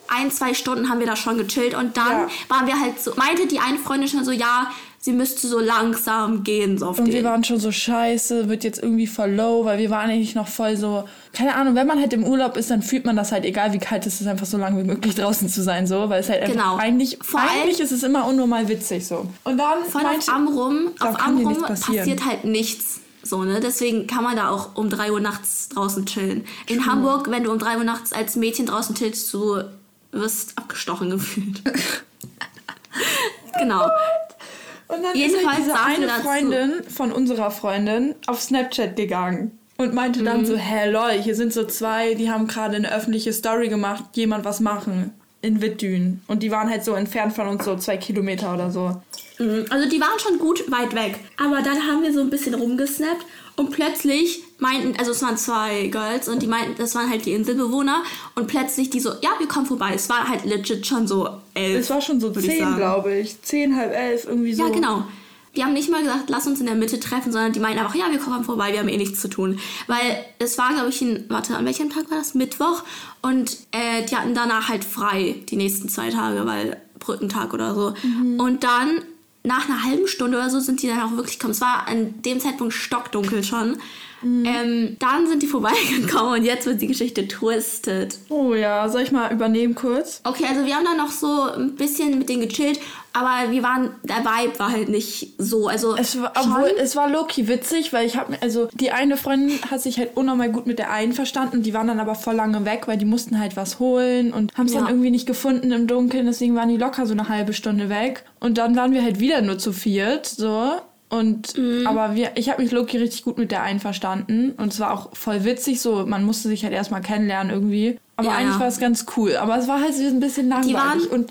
ein, zwei Stunden haben wir da schon gechillt und dann Ja. waren wir halt so, meinte die eine Freundin schon so, ja, sie müsste so langsam gehen, so auf Und den. wir waren schon so scheiße, wird jetzt irgendwie voll low, weil wir waren eigentlich noch voll so, keine Ahnung, wenn man halt im Urlaub ist, dann fühlt man das halt, egal wie kalt es ist, einfach so lange wie möglich draußen zu sein, so, weil es halt einfach Genau. eigentlich, Vor allem- eigentlich ist es immer unnormal witzig, so. Und dann Voll auf Amrum, auf Amrum passiert halt nichts. So, ne? Deswegen kann man da auch um 3 Uhr nachts draußen chillen. In Hamburg, wenn du um 3 Uhr nachts als Mädchen draußen chillst, du wirst abgestochen gefühlt. genau. Und dann Jedenfalls ist halt diese eine. Freundin von unserer Freundin auf Snapchat gegangen und meinte dann Mhm. so, hä, lol, hier sind so zwei, die haben gerade eine öffentliche Story gemacht, jemand was machen in Wittdün. Und die waren halt so entfernt von uns, so zwei Kilometer oder so. Mhm, Also die waren schon gut weit weg. Aber dann haben wir so ein bisschen rumgesnappt und plötzlich meinten, also es waren zwei Girls und die meinten, das waren halt die Inselbewohner und plötzlich die so, ja, wir kommen vorbei. Es war halt legit schon so elf. Es war schon so zehn, glaube ich. Zehn, halb elf, irgendwie so. Ja, genau. Die haben nicht mal gesagt, lass uns in der Mitte treffen, sondern die meinten einfach, ja, wir kommen vorbei, wir haben eh nichts zu tun. Weil es war, glaube ich, ein, warte, an welchem Tag war das? Mittwoch. Und äh, die hatten danach halt frei die nächsten zwei Tage, weil Brückentag oder so. Und dann, nach einer halben Stunde oder so, sind die dann auch wirklich gekommen. Es war an dem Zeitpunkt stockdunkel schon. Ähm, dann sind die vorbeigekommen und jetzt wird die Geschichte twisted. Oh ja, soll ich mal übernehmen kurz? Okay, also wir haben dann noch so ein bisschen mit denen gechillt, aber wir waren, der Vibe war halt nicht so. Also Es war, obwohl, es war low-key witzig, weil ich habe mir, also die eine Freundin hat sich halt unnormal gut mit der einen verstanden, die waren dann aber voll lange weg, weil die mussten halt was holen und haben es Ja. dann irgendwie nicht gefunden im Dunkeln, deswegen waren die locker so eine halbe Stunde weg. Und dann waren wir halt wieder nur zu viert, so. Und, Mhm. aber wir, ich habe mich low-key richtig gut mit der einen verstanden und es war auch voll witzig, so, man musste sich halt erstmal kennenlernen irgendwie. Aber Ja, eigentlich ja. war es ganz cool, aber es war halt so ein bisschen langweilig waren- und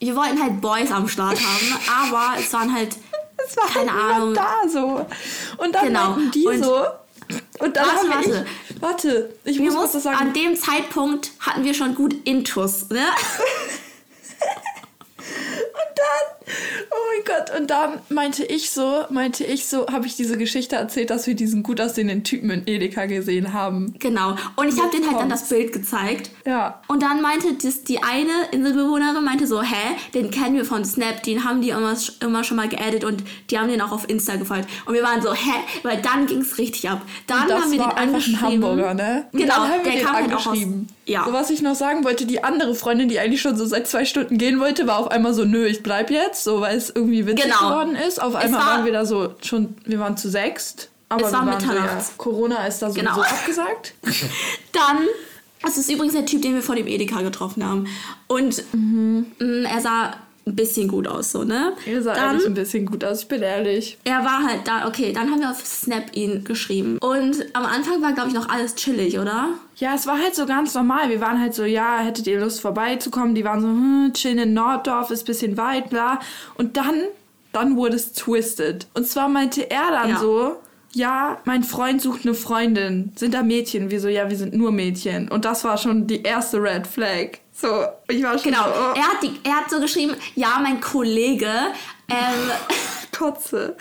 wir wollten halt Boys am Start haben, aber es waren halt Es war Keine halt Ahnung. da so. Und dann Genau. die Und- so. Und dann Warte, haben warte. Ich, warte, ich wir muss was sagen. an dem Zeitpunkt hatten wir schon gut Intus, ne? Und dann, oh mein Gott, und dann meinte ich so, meinte ich so, habe ich diese Geschichte erzählt, dass wir diesen gut aussehenden Typen in Edeka gesehen haben. Genau. Und ich habe denen halt dann das Bild gezeigt. Ja. Und dann meinte das, die eine Inselbewohnerin, meinte so, hä, den kennen wir von Snap, den haben die immer, immer schon mal geaddet und die haben den auch auf Insta gefolgt. Und wir waren so, hä, weil dann ging's richtig ab. Dann haben wir den angeschrieben. Hamburger, ne? Genau, dann haben wir der den kam halt auch aus. Ja. So was ich noch sagen wollte, die andere Freundin, die eigentlich schon so seit zwei Stunden gehen wollte, war auf einmal so, nö, ich bleib jetzt, so weil es irgendwie witzig Genau. geworden ist. Auf einmal war- waren wir da so schon, wir waren zu sechst. Aber Es war wir waren so, ja. Corona ist da sowieso Genau. abgesagt. Dann, das ist übrigens der Typ, den wir vor dem Edeka getroffen haben. Und mh, er sah ein bisschen gut aus, so, ne? Ihr sah Dann, ein bisschen gut aus, ich bin ehrlich. er war halt da, okay, dann haben wir auf Snap ihn geschrieben. Und am Anfang war, glaube ich, noch alles chillig, oder? Ja, es war halt so ganz normal. Wir waren halt so, ja, hättet ihr Lust vorbeizukommen? Die waren so, hm, chillen in Norddorf, ist ein bisschen weit, bla. Und dann, dann wurde es twisted. Und zwar meinte er dann Ja. so, ja, mein Freund sucht eine Freundin. Sind da Mädchen? Wir so, ja, wir sind nur Mädchen. Und das war schon die erste Red Flag. So, ich war schon Genau. so, oh, Er, hat die, er hat so geschrieben, ja, mein Kollege ähm, Kotze.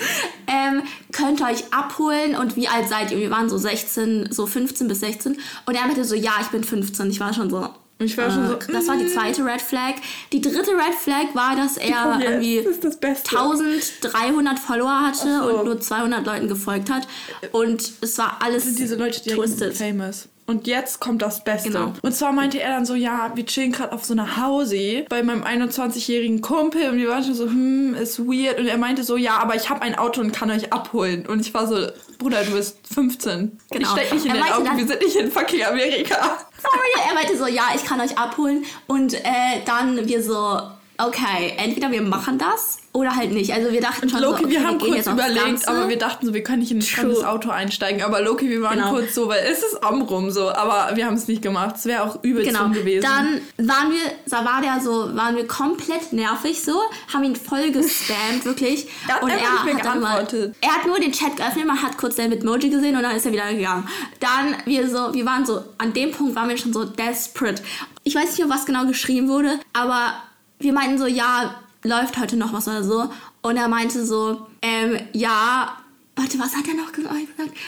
ähm, könnt euch abholen und wie alt seid ihr? Wir waren so 16, so 15 bis 16. Und er meinte so, ja, ich bin 15. Ich war schon so, ich war schon so. Das war die zweite Red Flag. Die dritte Red Flag war, dass er kommt jetzt. irgendwie Das das Beste. 1300 Follower hatte so. und nur 200 Leuten gefolgt hat. Und es war alles sind diese Leute, die twisted. famous. Und jetzt kommt das Beste. Genau. Und zwar meinte er dann so, ja, wir chillen gerade auf so einer Hausee bei meinem 21-jährigen Kumpel und wir waren schon so, hm, ist weird. Und er meinte so, ja, aber ich habe ein Auto und kann euch abholen. Und ich war so, Bruder, du bist 15. Ich Genau. steck nicht in Er Auto, dann- wir sind nicht in fucking Amerika. Sorry, er meinte so, ja, ich kann euch abholen. Und äh, dann wir so, okay, entweder wir machen das oder halt nicht. Also wir dachten schon Loki, so, okay, wir haben gehen kurz überlegt, aber wir dachten so, wir können nicht in ein fremdes Auto einsteigen. Aber Loki, wir waren Genau. kurz so, weil es ist am rum so. Aber wir haben es nicht gemacht. Es wäre auch übelst Genau, gewesen. dann waren wir, da war der so, waren wir komplett nervig so, haben ihn voll gespammt, wirklich. Er hat und er hat dann immer, geantwortet. er hat nur den Chat geöffnet, man hat kurz sein Bitmoji gesehen und dann ist er wieder gegangen. Dann wir so, wir waren so, an dem Punkt waren wir schon so desperate. Ich weiß nicht mehr, was genau geschrieben wurde, aber wir meinten so, ja, läuft heute noch was oder so. Und er meinte so, ähm, ja, warte, was hat er noch gesagt?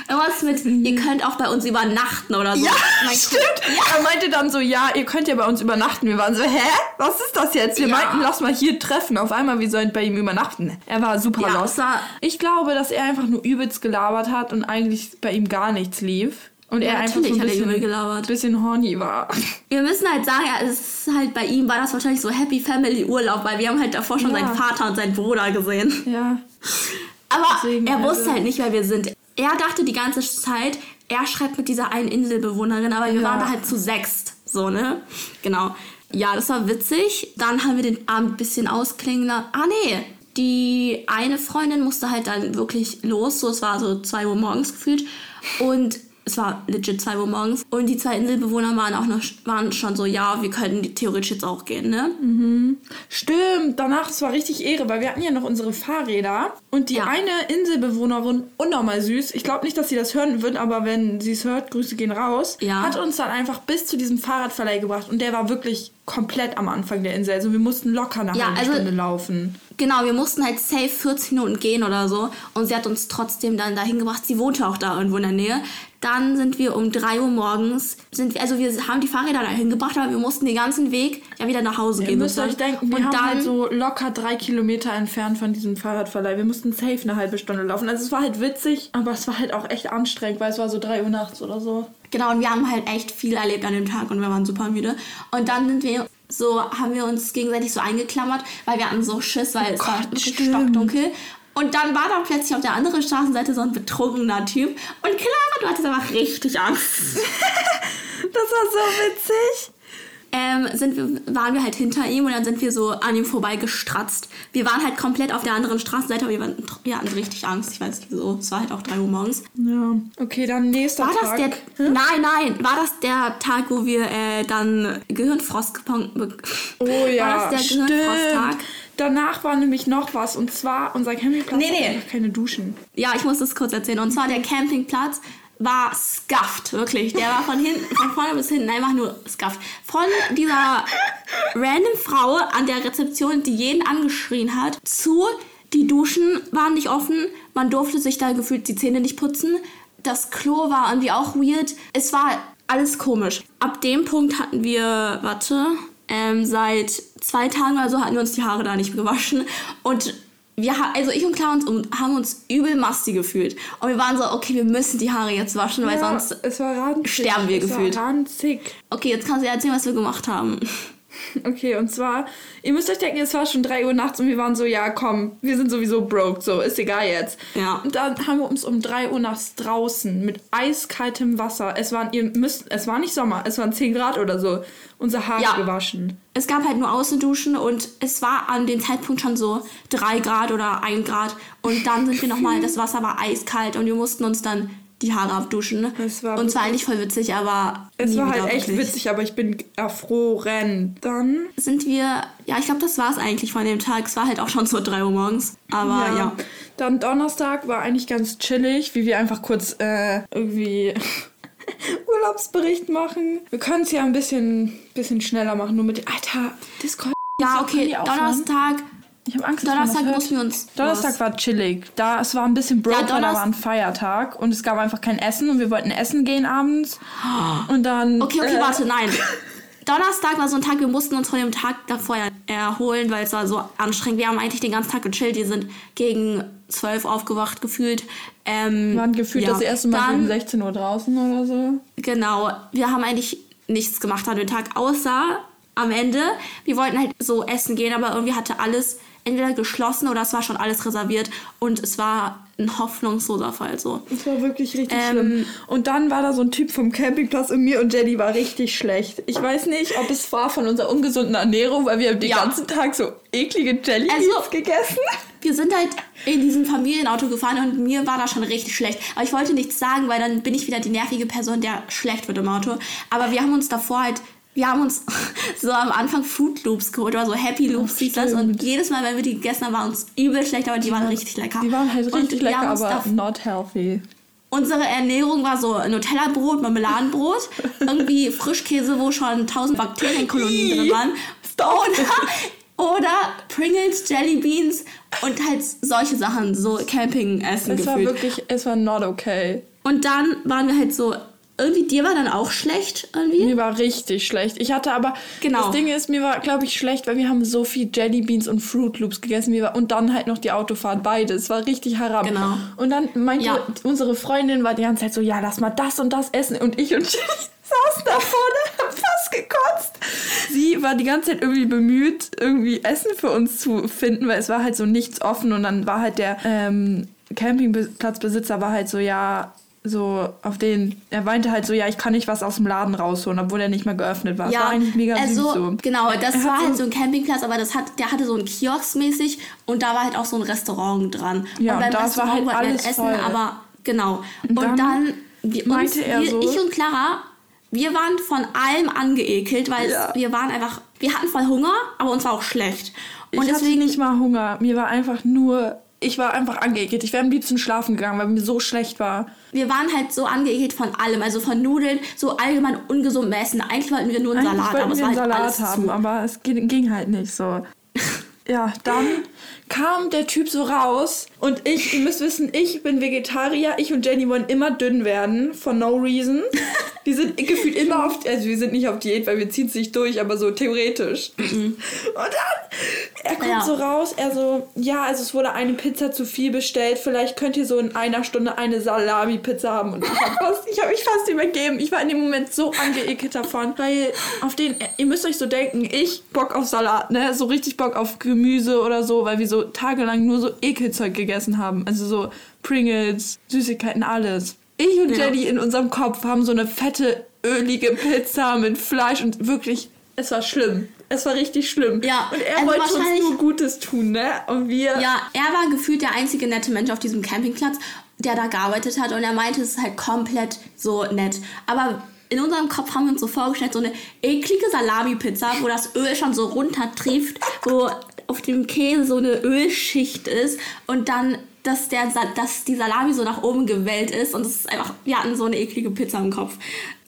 Irgendwas mit, ihr könnt auch bei uns übernachten oder so. Ja, Mein stimmt. Er meinte dann so, ja, ihr könnt ja bei uns übernachten. Wir waren so, hä? Was ist das jetzt? Wir Ja. meinten, lass mal hier treffen. Auf einmal, wir sollen bei ihm übernachten. Er war super Ja, lost. ich glaube, dass er einfach nur übelst gelabert hat und eigentlich bei ihm gar nichts lief. Und Ja, er einfach so ein bisschen, bisschen horny war. Wir müssen halt sagen, ja, es ist halt bei ihm war das wahrscheinlich so Happy Family Urlaub, weil wir haben halt davor schon Ja. seinen Vater und seinen Bruder gesehen. Ja. Aber Deswegen, er also- wusste halt nicht, wer wir sind. Er dachte die ganze Zeit, er schreibt mit dieser einen Inselbewohnerin, aber wir Ja. waren da halt zu sechst. So, ne? Genau. Ja, das war witzig. Dann haben wir den Abend ein bisschen ausklingen lassen. Ah, nee. Die eine Freundin musste halt dann wirklich los. So, es war so 2 Uhr morgens gefühlt. Und es war legit 2 Uhr morgens. Und die zwei Inselbewohner waren auch noch waren schon so, ja, wir könnten theoretisch jetzt auch gehen, ne? Stimmt, danach, es war richtig Ehre, weil wir hatten ja noch unsere Fahrräder und die Ja. eine Inselbewohnerin, unnormal süß, ich glaube nicht, dass sie das hören wird, aber wenn sie es hört, Grüße gehen raus, Ja. hat uns dann einfach bis zu diesem Fahrradverleih gebracht und der war wirklich komplett am Anfang der Insel, also wir mussten locker eine Ja, halbe also- Stunde laufen. Genau, wir mussten halt safe 40 Minuten gehen oder so. Und sie hat uns trotzdem dann dahin gebracht. Sie wohnte auch da irgendwo in der Nähe. Dann sind wir um 3 Uhr morgens, sind wir, also wir haben die Fahrräder dahin gebracht, aber wir mussten den ganzen Weg ja wieder nach Hause Ihr gehen. müsst euch sozusagen. denken, wir und haben dann, halt so locker drei Kilometer entfernt von diesem Fahrradverleih. Wir mussten safe eine halbe Stunde laufen. Also es war halt witzig, aber es war halt auch echt anstrengend, weil es war so drei Uhr nachts oder so. Genau, und wir haben halt echt viel erlebt an dem Tag und wir waren super müde. Und dann sind wir so, haben wir uns gegenseitig so eingeklammert, weil wir hatten so Schiss, weil es war Gott, stimmt. stockdunkel. Und dann war da plötzlich auf der anderen Straßenseite so ein betrunkener Typ. Und Clara, du hattest einfach richtig Angst. Das war so witzig. Ähm, sind wir, waren wir halt hinter ihm und dann sind wir so an ihm vorbei gestratzt. Wir waren halt komplett auf der anderen Straßenseite, aber wir, waren, wir hatten richtig Angst. Ich weiß nicht wieso. Es war halt auch 3 Uhr morgens. Ja. Okay, dann nächster War das Tag. der. Nein, nein. War das der Tag, wo wir äh, dann Gehirnfrost be- Oh ja, War das der stimmt. Gehirnfrosttag? Danach war nämlich noch was und zwar unser Campingplatz Nee, nee. keine Duschen. Ja, ich muss das kurz erzählen. Und zwar der Campingplatz war scuffed, wirklich. Der war von hinten, von vorne bis hinten einfach nur scuffed. Von dieser random Frau an der Rezeption, die jeden angeschrien hat, zu die Duschen waren nicht offen, man durfte sich da gefühlt die Zähne nicht putzen. Das Klo war irgendwie auch weird. Es war alles komisch. Ab dem Punkt hatten wir, warte, ähm, seit zwei Tagen oder so hatten wir uns die Haare da nicht gewaschen. Und wir, also ich und um- haben uns übel mastig gefühlt. Und wir waren so, okay, wir müssen die Haare jetzt waschen, weil ja, sonst... sterben wir es gefühlt. War ranzig. Okay, jetzt kannst du ja erzählen, was wir gemacht haben. Okay, und zwar, ihr müsst euch denken, es war schon 3 Uhr nachts und wir waren so, ja komm, wir sind sowieso broke, so, ist egal jetzt. Ja. Und dann haben wir uns um 3 Uhr nachts draußen mit eiskaltem Wasser, es waren, ihr müsst, es war nicht Sommer, es waren 10 Grad oder so, unsere Haare Ja. gewaschen. Es gab halt nur Außenduschen und es war an dem Zeitpunkt schon so 3 Grad oder 1 Grad. Und dann sind wir nochmal, das Wasser war eiskalt und wir mussten uns dann die Haare abduschen. Es war und zwar eigentlich voll witzig, aber Es war halt echt wirklich. witzig, aber ich bin erfroren. Dann Sind wir, ja, ich glaube, das war es eigentlich von dem Tag. Es war halt auch schon so 3 Uhr morgens. Aber ja. Dann Donnerstag war eigentlich ganz chillig, wie wir einfach kurz äh, irgendwie Urlaubsbericht machen. Wir können es ja ein bisschen, bisschen schneller machen, nur mit. Alter, Discord. Ja, okay? Donnerstag. Ich habe Angst, dass Donnerstag das hört. mussten wir uns. Donnerstag war chillig. Da, es war ein bisschen broke, Ja, da war ein Feiertag und es gab einfach kein Essen und wir wollten essen gehen abends. Und dann. Okay, okay, äh, warte, nein. Donnerstag war so ein Tag, wir mussten uns von dem Tag davor erholen, weil es war so anstrengend. Wir haben eigentlich den ganzen Tag gechillt. Wir sind gegen 12 aufgewacht gefühlt. Ähm, waren gefühlt ja. das erste Mal Dann, um 16 Uhr draußen oder so. Genau. Wir haben eigentlich nichts gemacht an dem Tag, außer am Ende. Wir wollten halt so essen gehen, aber irgendwie hatte alles entweder geschlossen oder es war schon alles reserviert und es war ein hoffnungsloser Fall so. Es war wirklich richtig ähm, schlimm. Und dann war da so ein Typ vom Campingplatz und mir und Jenny war richtig schlecht. Ich weiß nicht, ob es war von unserer ungesunden Ernährung, weil wir haben den ja. ganzen Tag so eklige Jelly also, gegessen. Wir sind halt in diesem Familienauto gefahren und mir war da schon richtig schlecht. Aber ich wollte nichts sagen, weil dann bin ich wieder die nervige Person, der schlecht wird im Auto. Aber wir haben uns davor halt wir haben uns so am Anfang Food Loops geholt oder so Happy Loops hieß das und jedes Mal, wenn wir die gegessen haben, waren uns übel schlecht, aber die, die waren richtig lecker. Die waren halt richtig lecker, aber not healthy. Unsere Ernährung war so Nutella-Brot, Marmeladenbrot, irgendwie Frischkäse, wo schon tausend Bakterienkolonien drin waren. Oder, oder Pringles, Jelly Beans und halt solche Sachen, so Camping-Essen. Es war wirklich, es war not okay. Und dann waren wir halt so irgendwie dir war dann auch schlecht irgendwie? Mir war richtig schlecht. Ich hatte aber genau. das Ding ist, mir war glaube ich schlecht, weil wir haben so viel Jelly Beans und Fruit Loops gegessen war, und dann halt noch die Autofahrt beides. Es war richtig haram. Genau. Und dann meinte ja. unsere Freundin war die ganze Zeit so, ja, lass mal das und das essen und ich und Jenny saßen da vorne, haben fast gekotzt. Sie war die ganze Zeit irgendwie bemüht, irgendwie Essen für uns zu finden, weil es war halt so nichts offen und dann war halt der ähm, Campingplatzbesitzer war halt so, ja, so auf den, er weinte halt so, ja, ich kann nicht was aus dem Laden rausholen, obwohl er nicht mehr geöffnet war. Ja, das war eigentlich mega also, so. Genau, das er war halt so ein Campingplatz, aber das hat, der hatte so einen Kiosk mäßig und da war halt auch so ein Restaurant dran. Ja, und beim und das Restaurant war halt alles essen, voll. aber genau. Und, und dann, dann wir, uns, wir, so, ich und Clara, wir waren von allem angeekelt, weil ja. es, wir waren einfach, wir hatten voll Hunger, aber uns war auch schlecht. Und ich deswegen hatte nicht mal Hunger, mir war einfach nur ich war einfach angeekelt. Ich wäre am liebsten schlafen gegangen, weil mir so schlecht war. Wir waren halt so angeekelt von allem, also von Nudeln, so allgemein ungesund Essen. Eigentlich wollten wir nur einen Eigentlich Salat, aber es war halt Salat alles haben, zu. aber es ging halt nicht so. ja, dann kam der Typ so raus und ich, ihr müsst wissen, ich bin Vegetarier, ich und Jenny wollen immer dünn werden, for no reason. Wir sind gefühlt immer auf, also wir sind nicht auf Diät, weil wir ziehen es nicht durch, aber so theoretisch. Mhm. Und dann, er kommt ja. so raus, er so, ja, also es wurde eine Pizza zu viel bestellt, vielleicht könnt ihr so in einer Stunde eine Salami-Pizza haben. Und ich habe hab mich fast übergeben. Ich war in dem Moment so angeekelt davon, weil auf den, ihr müsst euch so denken, ich Bock auf Salat, ne, so richtig Bock auf Gemüse oder so, weil wir so tagelang nur so Ekelzeug gegessen haben. Also so Pringles, Süßigkeiten, alles. Ich und ja. Jenny in unserem Kopf haben so eine fette, ölige Pizza mit Fleisch und wirklich, es war schlimm. Es war richtig schlimm. Ja, und er also wollte uns nur Gutes tun, ne? Und wir. Ja, er war gefühlt der einzige nette Mensch auf diesem Campingplatz, der da gearbeitet hat und er meinte, es ist halt komplett so nett. Aber in unserem Kopf haben wir uns so vorgestellt, so eine eklige Salami-Pizza, wo das Öl schon so runtertrieft, wo auf dem Käse so eine Ölschicht ist und dann, dass, der, dass die Salami so nach oben gewellt ist und es ist einfach, wir hatten so eine eklige Pizza im Kopf.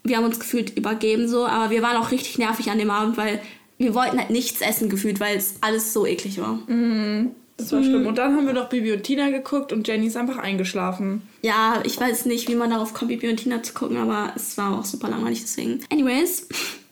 Wir haben uns gefühlt übergeben so, aber wir waren auch richtig nervig an dem Abend, weil wir wollten halt nichts essen gefühlt, weil es alles so eklig war. Mhm. Das war mhm. schlimm. Und dann haben wir noch Bibi und Tina geguckt und Jenny ist einfach eingeschlafen. Ja, ich weiß nicht, wie man darauf kommt, Bibi und Tina zu gucken, aber es war auch super langweilig deswegen. Anyways,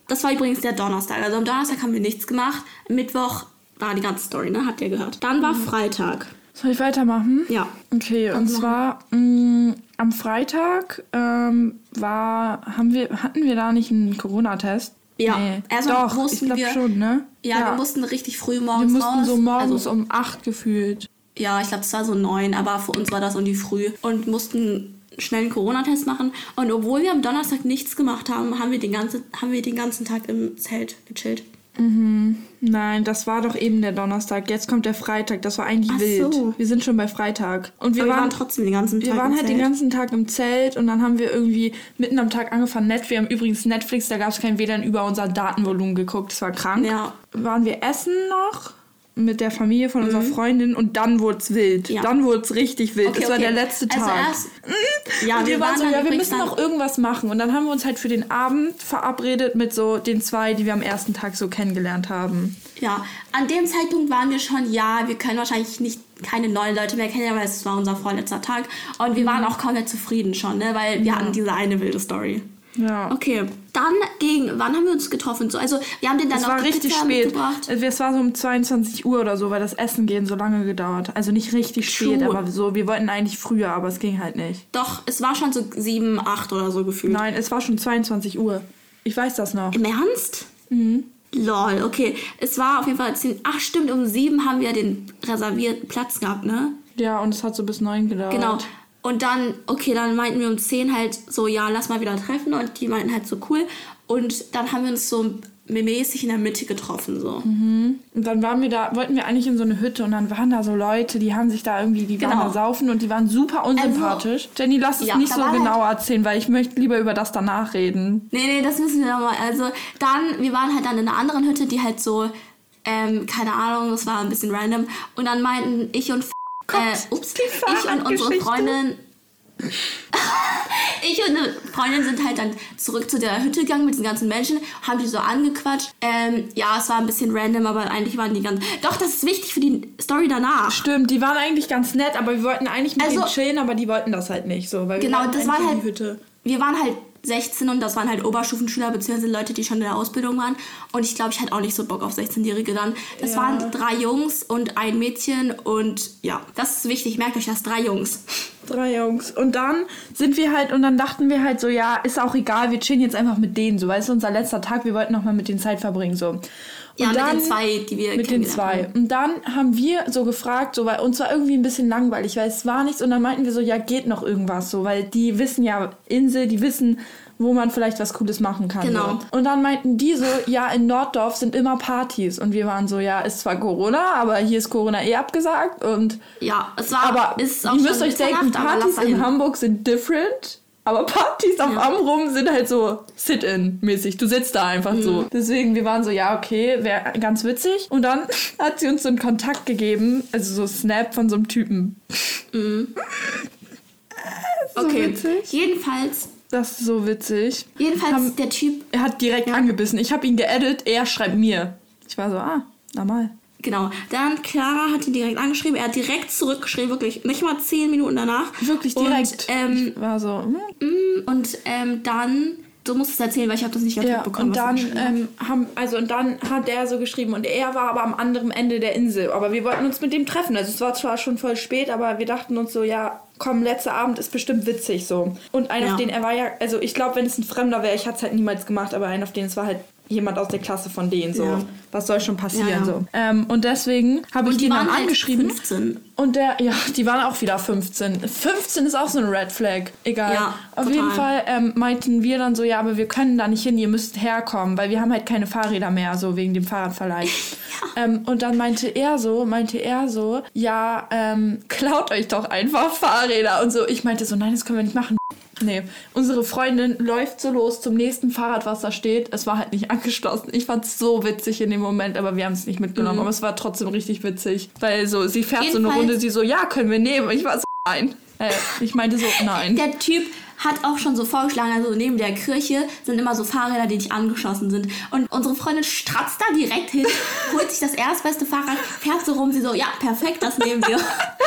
das war übrigens der Donnerstag. Also am Donnerstag haben wir nichts gemacht. Mittwoch war die ganze Story, ne? Habt ihr gehört. Dann war mhm. Freitag. Soll ich weitermachen? Ja. Okay, und zwar mh, mm, am Freitag ähm, war, haben wir, hatten wir da nicht einen Corona-Test? Ja, nee. erstmal Doch, mussten ich wir schon, ne? Ja, ja, wir mussten richtig früh morgens Wir mussten raus. so morgens also, um acht gefühlt. Ja, ich glaube, es war so neun, aber für uns war das um die früh und mussten schnell einen Corona-Test machen. Und obwohl wir am Donnerstag nichts gemacht haben, haben wir den ganzen, haben wir den ganzen Tag im Zelt gechillt. Mhm. Nein, das war doch eben der Donnerstag. Jetzt kommt der Freitag. Das war eigentlich Ach wild. So. Wir sind schon bei Freitag. Und wir, waren, wir waren, trotzdem den ganzen Tag. Wir waren halt Zelt. den ganzen Tag im Zelt und dann haben wir irgendwie mitten am Tag angefangen. Net wir haben übrigens Netflix, da gab es kein WLAN über unser Datenvolumen geguckt. Das war krank. Ja. Waren wir essen noch? Mit der Familie von unserer mhm. Freundin und dann wurde es wild. Ja. Dann wurde es richtig wild. Okay, das war der letzte also Tag. Erst, mhm. ja, und wir, wir waren so, ja, wir müssen noch irgendwas machen. Und dann haben wir uns halt für den Abend verabredet mit so den zwei, die wir am ersten Tag so kennengelernt haben. Ja, an dem Zeitpunkt waren wir schon, ja, wir können wahrscheinlich nicht keine neuen Leute mehr kennen, weil es war unser vorletzter Tag. Und wir mhm. waren auch komplett zufrieden schon, ne? weil wir ja. hatten diese eine wilde Story. Ja. Okay, dann gegen, wann haben wir uns getroffen? So, also wir haben den dann Es war richtig Pizza spät. mitgebracht. Es war so um 22 Uhr oder so, weil das Essen gehen so lange gedauert. Also nicht richtig spät, True. aber so, wir wollten eigentlich früher, aber es ging halt nicht. Doch, es war schon so 7, 8 oder so gefühlt. Nein, es war schon 22 Uhr. Ich weiß das noch. Im Ernst? Mhm. Lol, okay. Es war auf jeden Fall 10. Ach, stimmt, um 7 haben wir den reservierten Platz gehabt, ne? Ja, und es hat so bis 9 gedauert. Genau. Und dann, okay, dann meinten wir um 10 halt so, ja, lass mal wieder treffen. Und die meinten halt so, cool. Und dann haben wir uns so mäßig in der Mitte getroffen, so. Mhm. Und dann waren wir da, wollten wir eigentlich in so eine Hütte und dann waren da so Leute, die haben sich da irgendwie, die waren Genau. da saufen und die waren super unsympathisch. Jenny, lass es ja, nicht so war halt- genau erzählen, weil ich möchte lieber über das danach reden. Nee, nee, das müssen wir nochmal. Also dann, wir waren halt dann in einer anderen Hütte, die halt so, ähm, keine Ahnung, das war ein bisschen random. Und dann meinten ich und äh, ups, ich und unsere. Freundin. ich und eine Freundin sind halt dann zurück zu der Hütte gegangen mit den ganzen Menschen, haben die so angequatscht. Ähm, ja, es war ein bisschen random, aber eigentlich waren die ganz. Doch, das ist wichtig für die Story danach. Stimmt, die waren eigentlich ganz nett, aber wir wollten eigentlich mit Also- denen chillen, aber die wollten das halt nicht so. Weil wir Genau, das eigentlich waren in halt- die Hütte. wir waren halt 16 und das waren halt Oberstufenschüler bzw. Leute, die schon in der Ausbildung waren. Und ich glaube, ich hatte auch nicht so Bock auf 16-Jährige dann. Das Ja. waren drei Jungs und ein Mädchen und ja, das ist wichtig. Merkt euch das, drei Jungs. Drei Jungs. Und dann sind wir halt, und dann dachten wir halt so, ja, ist auch egal, wir chillen jetzt einfach mit denen. So, weißt du, unser letzter Tag, wir wollten noch mal mit denen Zeit verbringen. So. Und Ja, mit dann- den zwei, die wir Mit den zwei. haben. Und dann haben wir so gefragt, so, weil uns war irgendwie ein bisschen langweilig, weil es war nichts. Und dann meinten wir so, ja, geht noch irgendwas so, weil die wissen ja, Insel, die wissen, wo man vielleicht was Cooles machen kann. Genau. So. Und dann meinten die so, ja, in Norddorf sind immer Partys. Und wir waren so, ja, ist zwar Corona, aber hier ist Corona eh abgesagt. Und Ja, es war, aber ist auch ihr müsst euch denken, Partys in. Hamburg sind different. Aber Partys auf Amrum sind halt so Sit-in-mäßig. Du sitzt da einfach so. Mhm. Deswegen, wir waren so, ja, okay, wäre ganz witzig. Und dann hat sie uns so einen Kontakt gegeben, also so Snap von so einem Typen. So Okay, witzig. jedenfalls, Das ist so witzig. jedenfalls Haben- der Typ, Er hat direkt angebissen. Ich habe ihn geedit, er schreibt mir. Ich war so, ah, normal. Genau, dann Clara hat ihn direkt angeschrieben, er hat direkt zurückgeschrieben, wirklich nicht mal zehn Minuten danach. Wirklich direkt. Und, ähm, war so, hm. und ähm, dann, du musst es erzählen, weil ich habe das nicht ganz Ja, mitbekommen. und dann ähm, haben, also und dann hat er so geschrieben und er war aber am anderen Ende der Insel. Aber wir wollten uns mit dem treffen. Also es war zwar schon voll spät, aber wir dachten uns so, ja, komm, letzter Abend ist bestimmt witzig so. Und einer, Ja. auf den er war ja, also ich glaube, wenn es ein Fremder wäre, ich hatte es halt niemals gemacht, aber einer, auf den es war halt jemand aus der Klasse von denen so. Ja. Was soll schon passieren Ja, ja. so. Ähm, und deswegen habe ich die den dann angeschrieben. 15. Und der, ja, die waren auch wieder 15. 15 ist auch so ein Red Flag. Egal. Ja, Auf total. jeden Fall ähm, meinten wir dann so, ja, aber wir können da nicht hin, ihr müsst herkommen, weil wir haben halt keine Fahrräder mehr, so wegen dem Fahrradverleih. ähm, und dann meinte er so, meinte er so, ja, ähm, klaut euch doch einfach Fahrräder. Und so, ich meinte so, nein, das können wir nicht machen. Nee, unsere Freundin läuft so los zum nächsten Fahrrad, was da steht. Es war halt nicht angeschlossen. Ich fand's so witzig in dem Moment, aber wir haben es nicht mitgenommen. Aber es war trotzdem richtig witzig. Weil so, sie fährt so eine Jedenfalls- Runde, sie so, ja, können wir nehmen. Ich war so, nein. Äh, ich meinte so, nein. Der Typ hat auch schon so vorgeschlagen, also neben der Kirche sind immer so Fahrräder, die nicht angeschossen sind. Und unsere Freundin stratzt da direkt hin, holt sich das erstbeste Fahrrad, fährt so rum, sie so, ja, perfekt, das nehmen wir.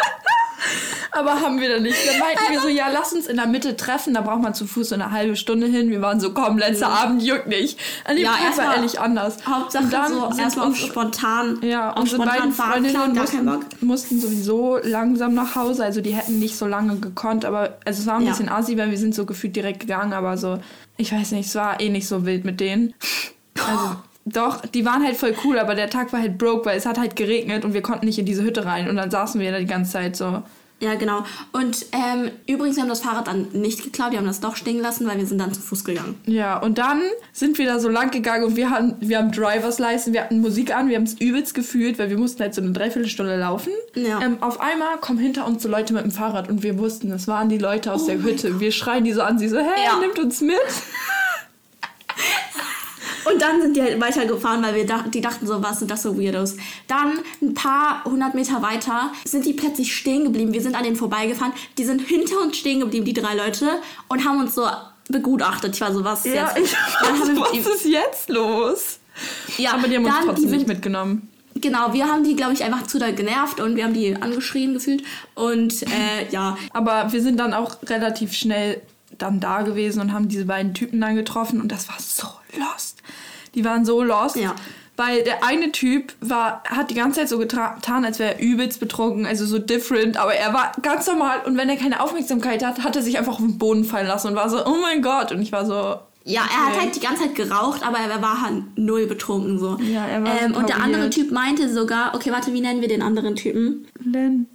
Aber haben wir dann nicht. Dann meinten wir so, ja, lass uns in der Mitte treffen. Da braucht man zu Fuß so eine halbe Stunde hin. Wir waren so, komm, letzter Abend juckt nicht. An dem Ja, Tag war ehrlich anders. Hauptsache Und dann so erstmal spontan, Ja, unsere beiden Freundinnen mussten, mussten sowieso langsam nach Hause. Also die hätten nicht so lange gekonnt. Aber also es war ein Ja. bisschen assi, weil wir sind so gefühlt direkt gegangen. Aber so, ich weiß nicht, es war eh nicht so wild mit denen. Also... Doch, die waren halt voll cool, aber der Tag war halt broke, weil es hat halt geregnet und wir konnten nicht in diese Hütte rein. Und dann saßen wir da die ganze Zeit so. Ja, genau. Und ähm, übrigens, wir haben das Fahrrad dann nicht geklaut, wir haben das doch stehen lassen, weil wir sind dann zu Fuß gegangen. Ja, und dann sind wir da so lang gegangen und wir haben, wir haben Drivers License, wir hatten Musik an, wir haben es übelst gefühlt, weil wir mussten halt so eine Dreiviertelstunde laufen. Ja. Ähm, auf einmal kommen hinter uns so Leute mit dem Fahrrad und wir wussten, es waren die Leute aus der Hütte. Wir schreien die so an, sie so, hey, Ja. nimmt uns mit. Und dann sind die halt weitergefahren, weil wir dachten, die dachten so, was sind das so Weirdos. Dann ein paar hundert Meter weiter sind die plötzlich stehen geblieben. Wir sind an denen vorbeigefahren. Die sind hinter uns stehen geblieben, die drei Leute, und haben uns so begutachtet. Ich war so, was ist Ja, jetzt? ich was die- ist jetzt los? ja, Aber die haben uns trotzdem die nicht mitgenommen. Genau, wir haben die, glaube ich, einfach zu da genervt und wir haben die angeschrien gefühlt. Und äh, ja, Aber wir sind dann auch relativ schnell dann da gewesen und haben diese beiden Typen dann getroffen und das war so lost. Die waren so lost. Ja. Weil der eine Typ war, hat die ganze Zeit so getan, als wäre er übelst betrunken, also so different, aber er war ganz normal und wenn er keine Aufmerksamkeit hat, hat er sich einfach auf den Boden fallen lassen und war so, oh mein Gott. Und ich war so. Ja, er hat halt die ganze Zeit geraucht, aber er war halt null betrunken so. Ja, er war ähm, Und der andere. Typ meinte sogar, okay, warte, wie nennen wir den anderen Typen? Len,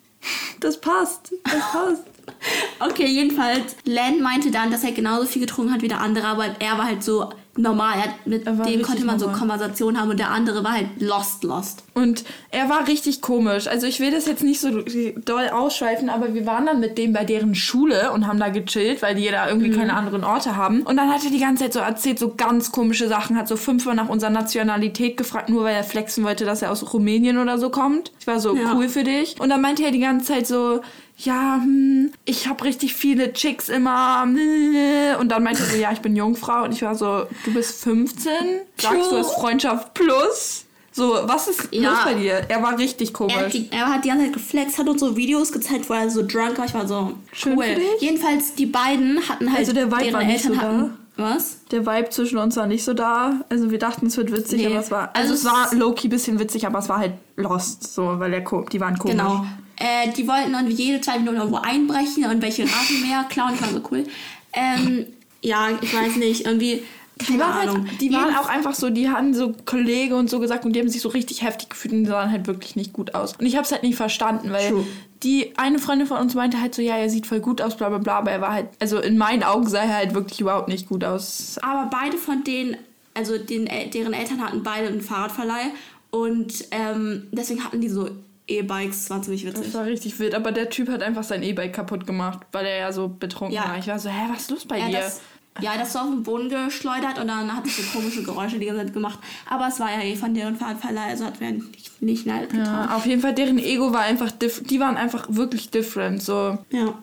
das passt. Das passt. Okay, jedenfalls, Len meinte dann, dass er genauso viel getrunken hat wie der andere, aber er war halt so normal. Er hat, mit dem konnte man so normal. Konversation haben und der andere war halt lost, lost. Und er war richtig komisch. Also ich will das jetzt nicht so doll ausschweifen, aber wir waren dann mit dem bei deren Schule und haben da gechillt, weil die da irgendwie keine anderen Orte haben. Und dann hat er die ganze Zeit so erzählt, so ganz komische Sachen, hat so fünfmal nach unserer Nationalität gefragt, nur weil er flexen wollte, dass er aus Rumänien oder so kommt. Ich war so, Ja. cool für dich. Und dann meinte er die ganze Zeit so, ja, hm, ich habe richtig viele Chicks immer. Und dann meinte er so, ja, ich bin Jungfrau. Und ich war so, du bist 15? Sagst du das Freundschaft plus? So, was ist Ja. los bei dir? Er war richtig komisch. Er hat, die, er hat die ganze Zeit geflext, hat uns so Videos gezeigt, wo er so drunk war. Ich war so, Schön cool. für dich. Jedenfalls, die beiden hatten halt, Also der Vibe war nicht Eltern so da. hatten, was? Der Vibe zwischen uns war nicht so da. Also wir dachten, es wird witzig, Nee. aber es war. Also Also, es es- war low-key bisschen witzig, aber es war halt lost, so, weil der die waren komisch. Genau. Äh, die wollten dann jede zwei Minuten irgendwo einbrechen und welche Rasenmäher klauen. Ich war so cool. Ähm, ja, ich weiß nicht, irgendwie. Die waren, Ahnung. halt, die waren auch einfach so, die hatten so Kollege und so gesagt und die haben sich so richtig heftig gefühlt und die sahen halt wirklich nicht gut aus. Und ich habe es halt nicht verstanden, weil True. die eine Freundin von uns meinte halt so, ja, er sieht voll gut aus, bla bla bla, aber er war halt, also in meinen Augen sah er halt wirklich überhaupt nicht gut aus. Aber beide von denen, also den, El- deren Eltern hatten beide einen Fahrradverleih und ähm, deswegen hatten die so E-Bikes. Das war ziemlich Das witzig. war richtig wild, aber der Typ hat einfach sein E-Bike kaputt gemacht, weil er ja so betrunken Ja. war. Ich war so, hä, was ist los bei Ja, dir? das, ja, das so auf den Boden geschleudert und dann hat es so komische Geräusche die ganze Zeit gemacht. Aber es war ja eh von deren Fahrradverleih, also hat wer nicht, nicht leid getan. Ja, auf jeden Fall, deren Ego war einfach, diff die waren einfach wirklich different. So, Ja.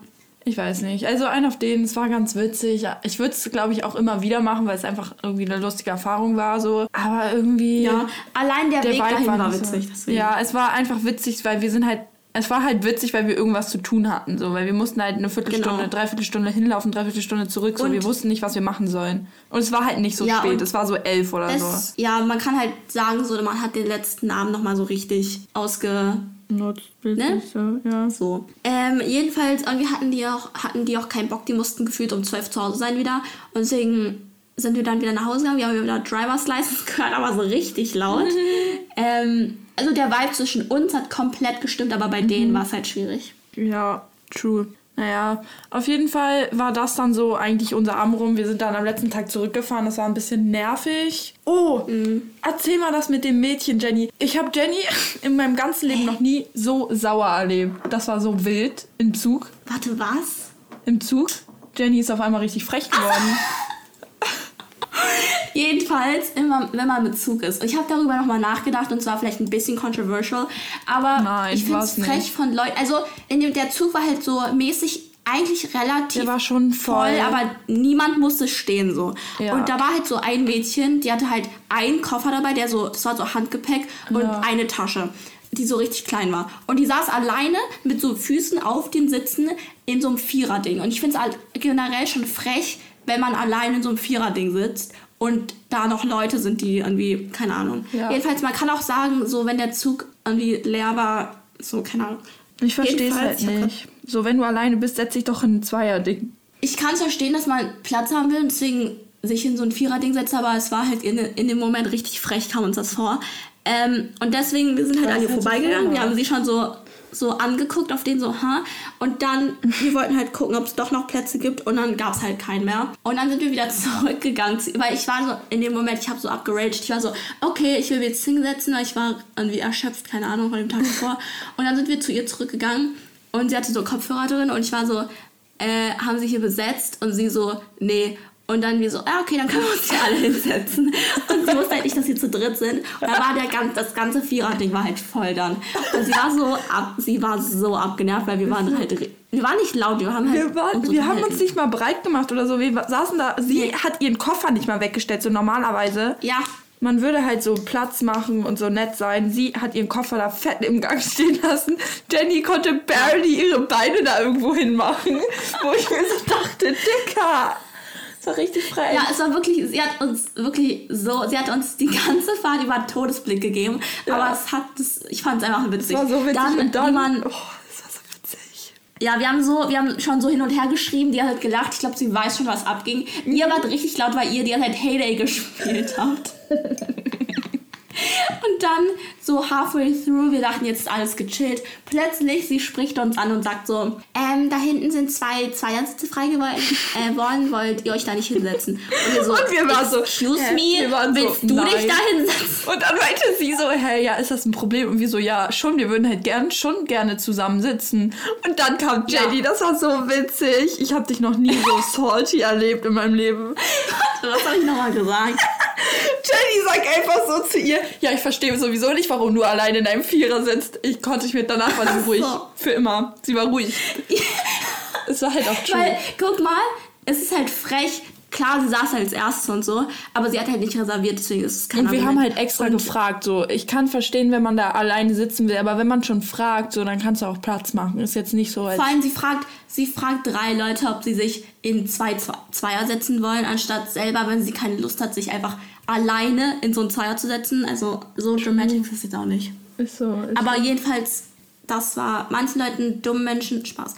Ich weiß nicht. Also ein auf denen, es war ganz witzig. Ich würde es, glaube ich, auch immer wieder machen, weil es einfach irgendwie eine lustige Erfahrung war. So, aber irgendwie. Ja, allein der, der Weg dahin war war witzig. So. Ja, es war einfach witzig, weil wir sind halt. Es war halt witzig, weil wir irgendwas zu tun hatten, so, weil wir mussten halt eine Viertelstunde, Genau. dreiviertelstunde hinlaufen, dreiviertelstunde zurück, so, Und- wir wussten nicht, was wir machen sollen. Und es war halt nicht so Ja, spät, es war so elf oder so. Das, ja, man kann halt sagen, so, man hat den letzten Abend nochmal so richtig ausge... Ne? so, ja. So. Ähm, jedenfalls, irgendwie hatten die, auch, hatten die auch keinen Bock, die mussten gefühlt um 12 zu Hause sein wieder. Und deswegen sind wir dann wieder nach Hause gegangen. Wir haben wieder Driver's License gehört, aber so richtig laut. ähm, also der Vibe zwischen uns hat komplett gestimmt, aber bei denen war es halt schwierig. Ja, true. Naja, auf jeden Fall war das dann so eigentlich unser Abend rum. Wir sind dann am letzten Tag zurückgefahren. Das war ein bisschen nervig. Oh, erzähl mal das mit dem Mädchen, Jenny. Ich habe Jenny in meinem ganzen Leben noch nie so sauer erlebt. Das war so wild im Zug. Warte, was? Im Zug. Jenny ist auf einmal richtig frech geworden. Jedenfalls, immer, wenn man mit Zug ist. Ich habe darüber nochmal nachgedacht und zwar vielleicht ein bisschen controversial, aber Nein, ich finde es war's nicht. frech von Leuten. Also, in dem, der Zug war halt so mäßig eigentlich relativ Der war schon voll. aber niemand musste stehen so. Ja. Und da war halt so ein Mädchen, die hatte halt einen Koffer dabei, der so, das war so Handgepäck und Ja. eine Tasche, die so richtig klein war. Und die saß alleine mit so Füßen auf den Sitzen in so einem Viererding. Und ich finde es generell schon frech, wenn man allein in so einem Viererding sitzt und da noch Leute sind, die irgendwie, keine Ahnung. Ja. Jedenfalls, man kann auch sagen, so wenn der Zug irgendwie leer war, so, keine Ahnung. Ich verstehe es halt nicht. So, wenn du alleine bist, setz dich doch in ein Zweierding. ich kann es verstehen, dass man Platz haben will und deswegen sich in so ein Vierer-Ding setzt, aber es war halt in, in dem Moment richtig frech, kam uns das vor. Ähm, und deswegen, wir sind halt an ihr du vorbeigegangen, wir haben sie schon so, so angeguckt auf den so, ha. Und dann, wir wollten halt gucken, ob es doch noch Plätze gibt und dann gab es halt keinen mehr. Und dann sind wir wieder zurückgegangen, weil ich war so, in dem Moment, ich habe so abgeraged, ich war so, okay, ich will mich jetzt hinsetzen, weil ich war irgendwie erschöpft, keine Ahnung, von dem Tag davor. Und dann sind wir zu ihr zurückgegangen und sie hatte so Kopfhörer drin und ich war so, äh, haben sie hier besetzt? Und sie so, nee. Und dann wir so, ah, okay, dann können wir uns hier alle hinsetzen. Und sie wusste halt nicht, dass sie zu dritt sind. Und dann war der ganz, das ganze Vierer-Ding war halt voll dann. Und sie war so ab, sie war so abgenervt, weil wir waren halt, wir waren nicht laut, wir haben halt. Wir, waren, uns wir haben uns nicht mal breit gemacht oder so. Wir saßen da. Sie Nee. hat ihren Koffer nicht mal weggestellt, so normalerweise. Ja, man würde halt so Platz machen und so nett sein. Sie hat ihren Koffer da fett im Gang stehen lassen. Jenny konnte barely ihre Beine da irgendwo hinmachen, wo ich mir so dachte, Dicker. Das war richtig frei. Ja, es war wirklich, sie hat uns wirklich so, sie hat uns die ganze Fahrt über einen Todesblick gegeben. Ja. Aber es hat, das, ich fand es einfach witzig. Das war so witzig. Dann, und dann, man, oh, das war so witzig. ja, wir haben so, wir haben schon so hin und her geschrieben, die hat halt gelacht. Ich glaube, sie weiß schon, was abging. Ihr wart richtig laut, weil ihr die ganze Zeit Heyday gespielt habt. Und dann so halfway through, wir dachten, jetzt alles gechillt. Plötzlich, sie spricht uns an und sagt so, ähm, da hinten sind zwei Zweiersitze frei geworden. Äh, wollt ihr euch da nicht hinsetzen? Und wir so, Und wir waren so, excuse hä? me, waren so, willst du nein. dich da hinsetzen? Und dann meinte sie so, hey, ja, ist das ein Problem? Und wir so, ja, schon, wir würden halt gern, schon gerne zusammen sitzen. Und dann kam Jenny, Ja. das war so witzig. Ich habe dich noch nie so salty erlebt in meinem Leben. Was habe ich nochmal gesagt? Jenny sagt einfach so zu ihr, ja, ich verstehe sowieso nicht, warum du alleine in einem Vierer sitzt. Ich konnte ich mir danach war sie ruhig. Für immer. Sie war ruhig. es war halt auch true. Weil, guck mal, es ist halt frech. Klar, sie saß halt als erstes und so, aber sie hat halt nicht reserviert, deswegen ist es kein Und wir haben halt extra Und gefragt, so. Ich kann verstehen, wenn man da alleine sitzen will, aber wenn man schon fragt, so, dann kannst du auch Platz machen. Ist jetzt nicht so, als Vor allem, sie fragt, sie fragt drei Leute, ob sie sich in zwei Zwe- Zweier setzen wollen, anstatt selber, wenn sie keine Lust hat, sich einfach alleine in so einen Zweier zu setzen. Also so dramatic ist es jetzt auch nicht. Ist so. Ist Aber jedenfalls, das war manchen Leuten, dummen Menschen, Spaß.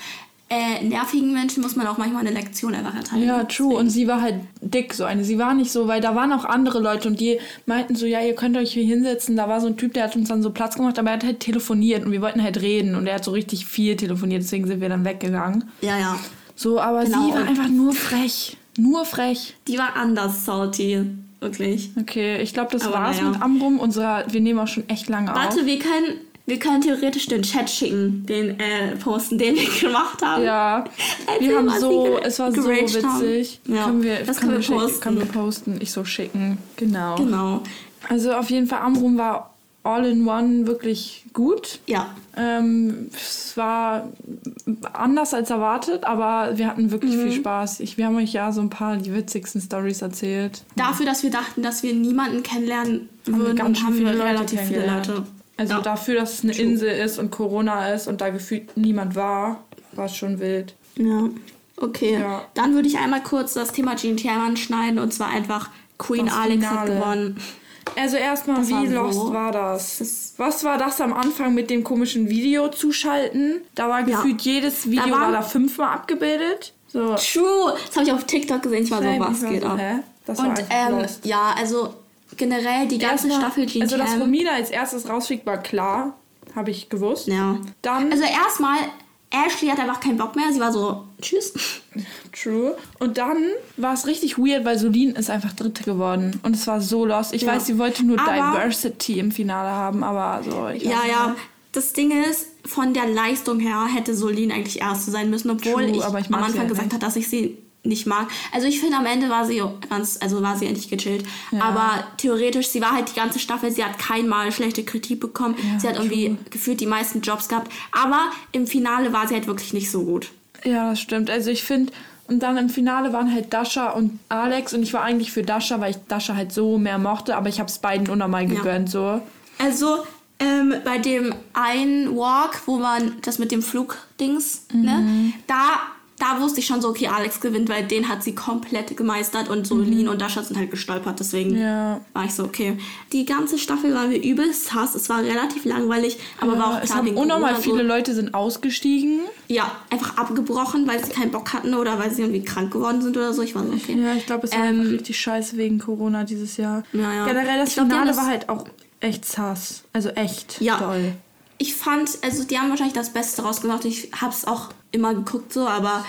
Äh, nervigen Menschen muss man auch manchmal eine Lektion einfach erteilen. Ja, true. Und sie war halt dick, so eine. Sie war nicht so, weil da waren auch andere Leute und die meinten so, ja, ihr könnt euch hier hinsetzen. Da war so ein Typ, der hat uns dann so Platz gemacht, aber er hat halt telefoniert und wir wollten halt reden und er hat so richtig viel telefoniert, deswegen sind wir dann weggegangen. Ja, ja. So, aber Genau. sie war einfach nur frech. Nur frech. Die war anders salty. Wirklich. Okay, ich glaube, das Aber war's naja. mit Amrum. Unser, wir nehmen auch schon echt lange auf. Warte, wir können, wir können theoretisch den Chat schicken, den äh, posten, den wir gemacht haben. Ja, wir haben so, wir es war so haben. witzig. Ja, können wir, das können können wir schicken- posten. Können wir posten, ich so schicken. Genau. Genau. Also auf jeden Fall, Amrum war all in one wirklich gut. Ja. Ähm, es war anders als erwartet, aber wir hatten wirklich Mhm. viel Spaß. Ich, wir haben euch ja so ein paar die witzigsten Stories erzählt. Dafür, dass wir dachten, dass wir niemanden kennenlernen Haben wir würden, ganz schön haben wir Leute relativ viele. Leute. Also Ja. dafür, dass es eine True. Insel ist und Corona ist und da gefühlt niemand war, war es schon wild. Ja. Okay. Ja. Dann würde ich einmal kurz das Thema GNT anschneiden und zwar einfach Queen Das Alex hat Finale. gewonnen. Also erstmal, wie so. lost war das? Das- Was war das am Anfang mit dem komischen Video zuschalten? Da war Ja. gefühlt jedes Video war- war da fünfmal abgebildet. So. True. Das habe ich auf TikTok gesehen. Ich war so, was geht ab? hä? Das Und ähm, ja, also generell die ganze Erstmal- Staffel GNT. Also, dass Romina als erstes rausfliegt, war klar. Habe ich gewusst. ja. Dann, Also erstmal, Ashley hat einfach keinen Bock mehr. Sie war so, tschüss. true. Und dann war es richtig weird, weil Solin ist einfach Dritte geworden. Und es war so lost. Ich Ja. weiß, sie wollte nur Aber- Diversity im Finale haben, aber so. Ich Ja, ja. Das Ding ist, von der Leistung her hätte Solin eigentlich Erste sein müssen, obwohl True, ich, aber ich am Anfang halt gesagt habe, dass ich sie nicht mag. Also ich finde, am Ende war sie ganz, also war sie endlich gechillt. Ja. Aber theoretisch, sie war halt die ganze Staffel, sie hat kein Mal schlechte Kritik bekommen. Ja, sie hat irgendwie gefühlt die meisten Jobs gehabt. Aber im Finale war sie halt wirklich nicht so gut. Ja, das stimmt. Also ich finde, und dann im Finale waren halt Dasha und Alex und ich war eigentlich für Dasha, weil ich Dasha halt so mehr mochte, aber ich habe es beiden unnormal gegönnt, so. Also ähm, bei dem einen Walk, wo man das mit dem Flugdings, Mhm. ne, da, da wusste ich schon so, okay, Alex gewinnt, weil den hat sie komplett gemeistert und Solin und Dasha sind halt gestolpert, deswegen Mhm. Ja. war ich so, okay. Die ganze Staffel war mir übelst hass, es war relativ langweilig, aber war auch es klar haben wegen unnormal Corona viele so, Leute sind ausgestiegen. ja, einfach abgebrochen, weil sie keinen Bock hatten oder weil sie irgendwie krank geworden sind oder so. Ich war so, okay. Ja, ich glaube, es war Ähm, richtig scheiße wegen Corona dieses Jahr. Ja, ja. Generell, das Ich glaub, haben Finale das- war halt auch echt sass. Also echt Ja. toll. Ich fand, also die haben wahrscheinlich das Beste rausgemacht. Ich hab's auch immer geguckt so, aber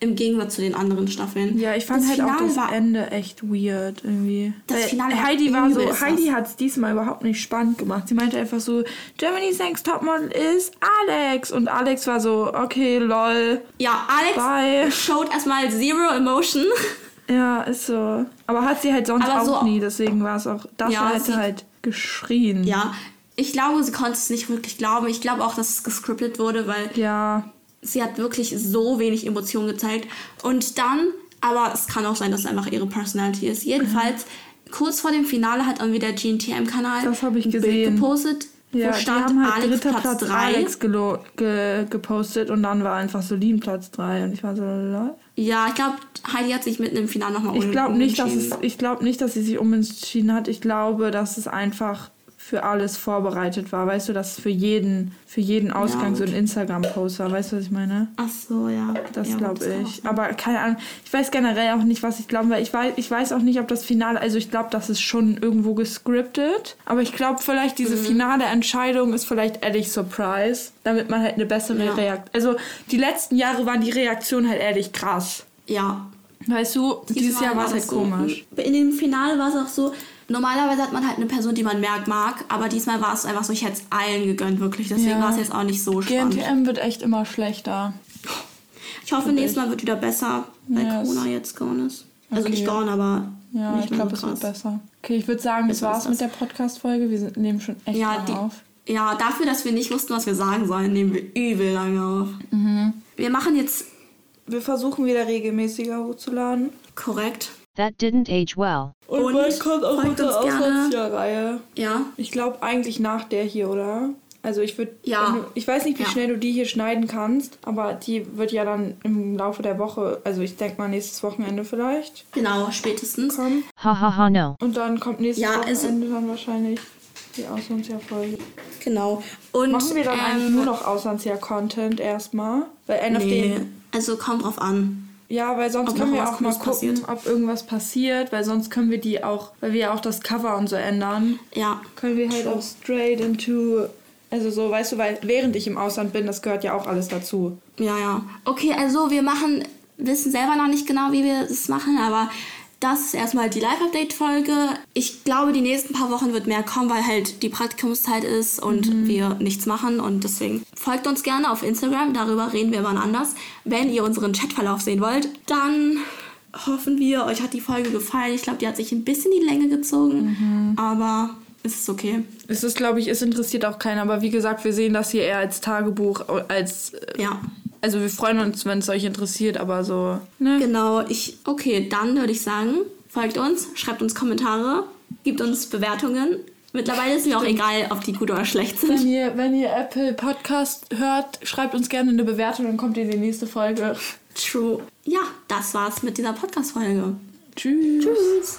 im Gegensatz zu den anderen Staffeln. Ja, ich fand das halt auch Finale das war Ende echt weird irgendwie. Das Weil Finale war Heidi war so, Heidi hat es diesmal überhaupt nicht spannend gemacht. Sie meinte einfach so, Germany's Next Topmodel ist Alex. Und Alex war so, okay, lol. Ja, Alex Bye. showed erstmal zero emotion. Ja, ist so. Aber hat sie halt sonst Aber auch so- nie, deswegen war es auch, Dasha Ja, hätte sie- halt geschrien. Ja, ich glaube, sie konnte es nicht wirklich glauben. Ich glaube auch, dass es gescriptet wurde, weil Ja, sie hat wirklich so wenig Emotionen gezeigt. Und dann, aber es kann auch sein, dass es einfach ihre Personality ist. Jedenfalls kurz vor dem Finale hat irgendwie der GNTM-Kanal Das habe ich gesehen. gepostet, Ja, wo die stand haben halt Alex dritter Platz Platz 3. Alex ge gepostet und dann war einfach Solin Platz 3 und ich war so, lol. Ja, ich glaube, Heidi hat sich mitten im Finale nochmal Ich glaube nicht, dass es, ich glaube nicht, dass sie sich umentschieden hat. Ich glaube, dass es einfach für alles vorbereitet war. Weißt du, dass für jeden, für jeden Ausgang so ein. Instagram-Post war. Weißt du, was ich meine? Ach so, ja. Das ja, glaube ich. Aber keine Ahnung. Ich weiß generell auch nicht, was ich glaube, weil ich weiß, ich weiß auch nicht, ob das Finale, also ich glaube, das ist schon irgendwo gescriptet. Aber ich glaube, vielleicht Mhm. diese finale Entscheidung ist vielleicht ehrlich Surprise, damit man halt eine bessere Ja. Reaktion. Also die letzten Jahre waren die Reaktionen halt ehrlich krass. Ja. Weißt du, dieses Jahr war es halt so. komisch. In dem Finale war es auch so, normalerweise hat man halt eine Person, die man merkt mag, aber diesmal war es einfach so, ich hätte es allen gegönnt, wirklich. Deswegen Ja. war es jetzt auch nicht so spannend. GNTM wird echt immer schlechter. Ich hoffe, nächstes Mal wird wieder besser, weil Ja, Corona es- jetzt gone ist. Also Okay. nicht gone, aber Ja, nicht ich glaube, es wird besser. Okay, ich würde sagen, das war's mit der Podcast-Folge. Wir sind, nehmen schon echt Ja, lange die, auf. ja, dafür, dass wir nicht wussten, was wir sagen sollen, nehmen wir übel lange auf. Mhm. Wir machen jetzt Wir versuchen wieder regelmäßiger hochzuladen. korrekt. That didn't age well. Und, Und bald kommt auch unsere. Auslandsjahrreihe. Ja. Ich glaube eigentlich nach der hier, oder? Also ich würde, Ja. ich weiß nicht, wie Ja. schnell du die hier schneiden kannst, aber die wird ja dann im Laufe der Woche, also ich denke mal nächstes Wochenende vielleicht Genau, spätestens. kommen. Ha ha ha no. Und dann kommt nächstes Ja, also- Wochenende dann wahrscheinlich die Auslandsjahrfolge. Genau. Und Machen wir dann eigentlich ähm, nur noch Auslandsjahr-Content erstmal? Weil NFD. Nee, also kommt drauf an. Ja, weil sonst Ob können wir auch mal gucken, passiert. ob irgendwas passiert, weil sonst können wir die auch, weil wir ja auch das Cover und so ändern, Ja. können wir halt auch straight into, also so, weißt du, weil während ich im Ausland bin, das gehört ja auch alles dazu. Ja, ja. Okay, also wir machen, wissen selber noch nicht genau, wie wir es machen, aber das ist erstmal die Live-Update-Folge. Ich glaube, die nächsten paar Wochen wird mehr kommen, weil halt die Praktikumszeit ist und wir nichts machen und deswegen folgt uns gerne auf Instagram, darüber reden wir wann anders. Wenn ihr unseren Chatverlauf sehen wollt, dann hoffen wir, euch hat die Folge gefallen. Ich glaube, die hat sich ein bisschen die Länge gezogen, aber es ist okay. Es ist, glaube ich, es interessiert auch keinen, aber wie gesagt, wir sehen das hier eher als Tagebuch, als, äh, Ja. Also wir freuen uns, wenn es euch interessiert, aber so, ne? Genau, ich. Okay, dann würde ich sagen, folgt uns, schreibt uns Kommentare, gibt uns Bewertungen. Mittlerweile ist mir auch egal, ob die gut oder schlecht Wenn sind. ihr, wenn ihr Apple Podcast hört, schreibt uns gerne eine Bewertung, dann kommt ihr in die nächste Folge. True. Ja, das war's mit dieser Podcast-Folge. Tschüss. Tschüss.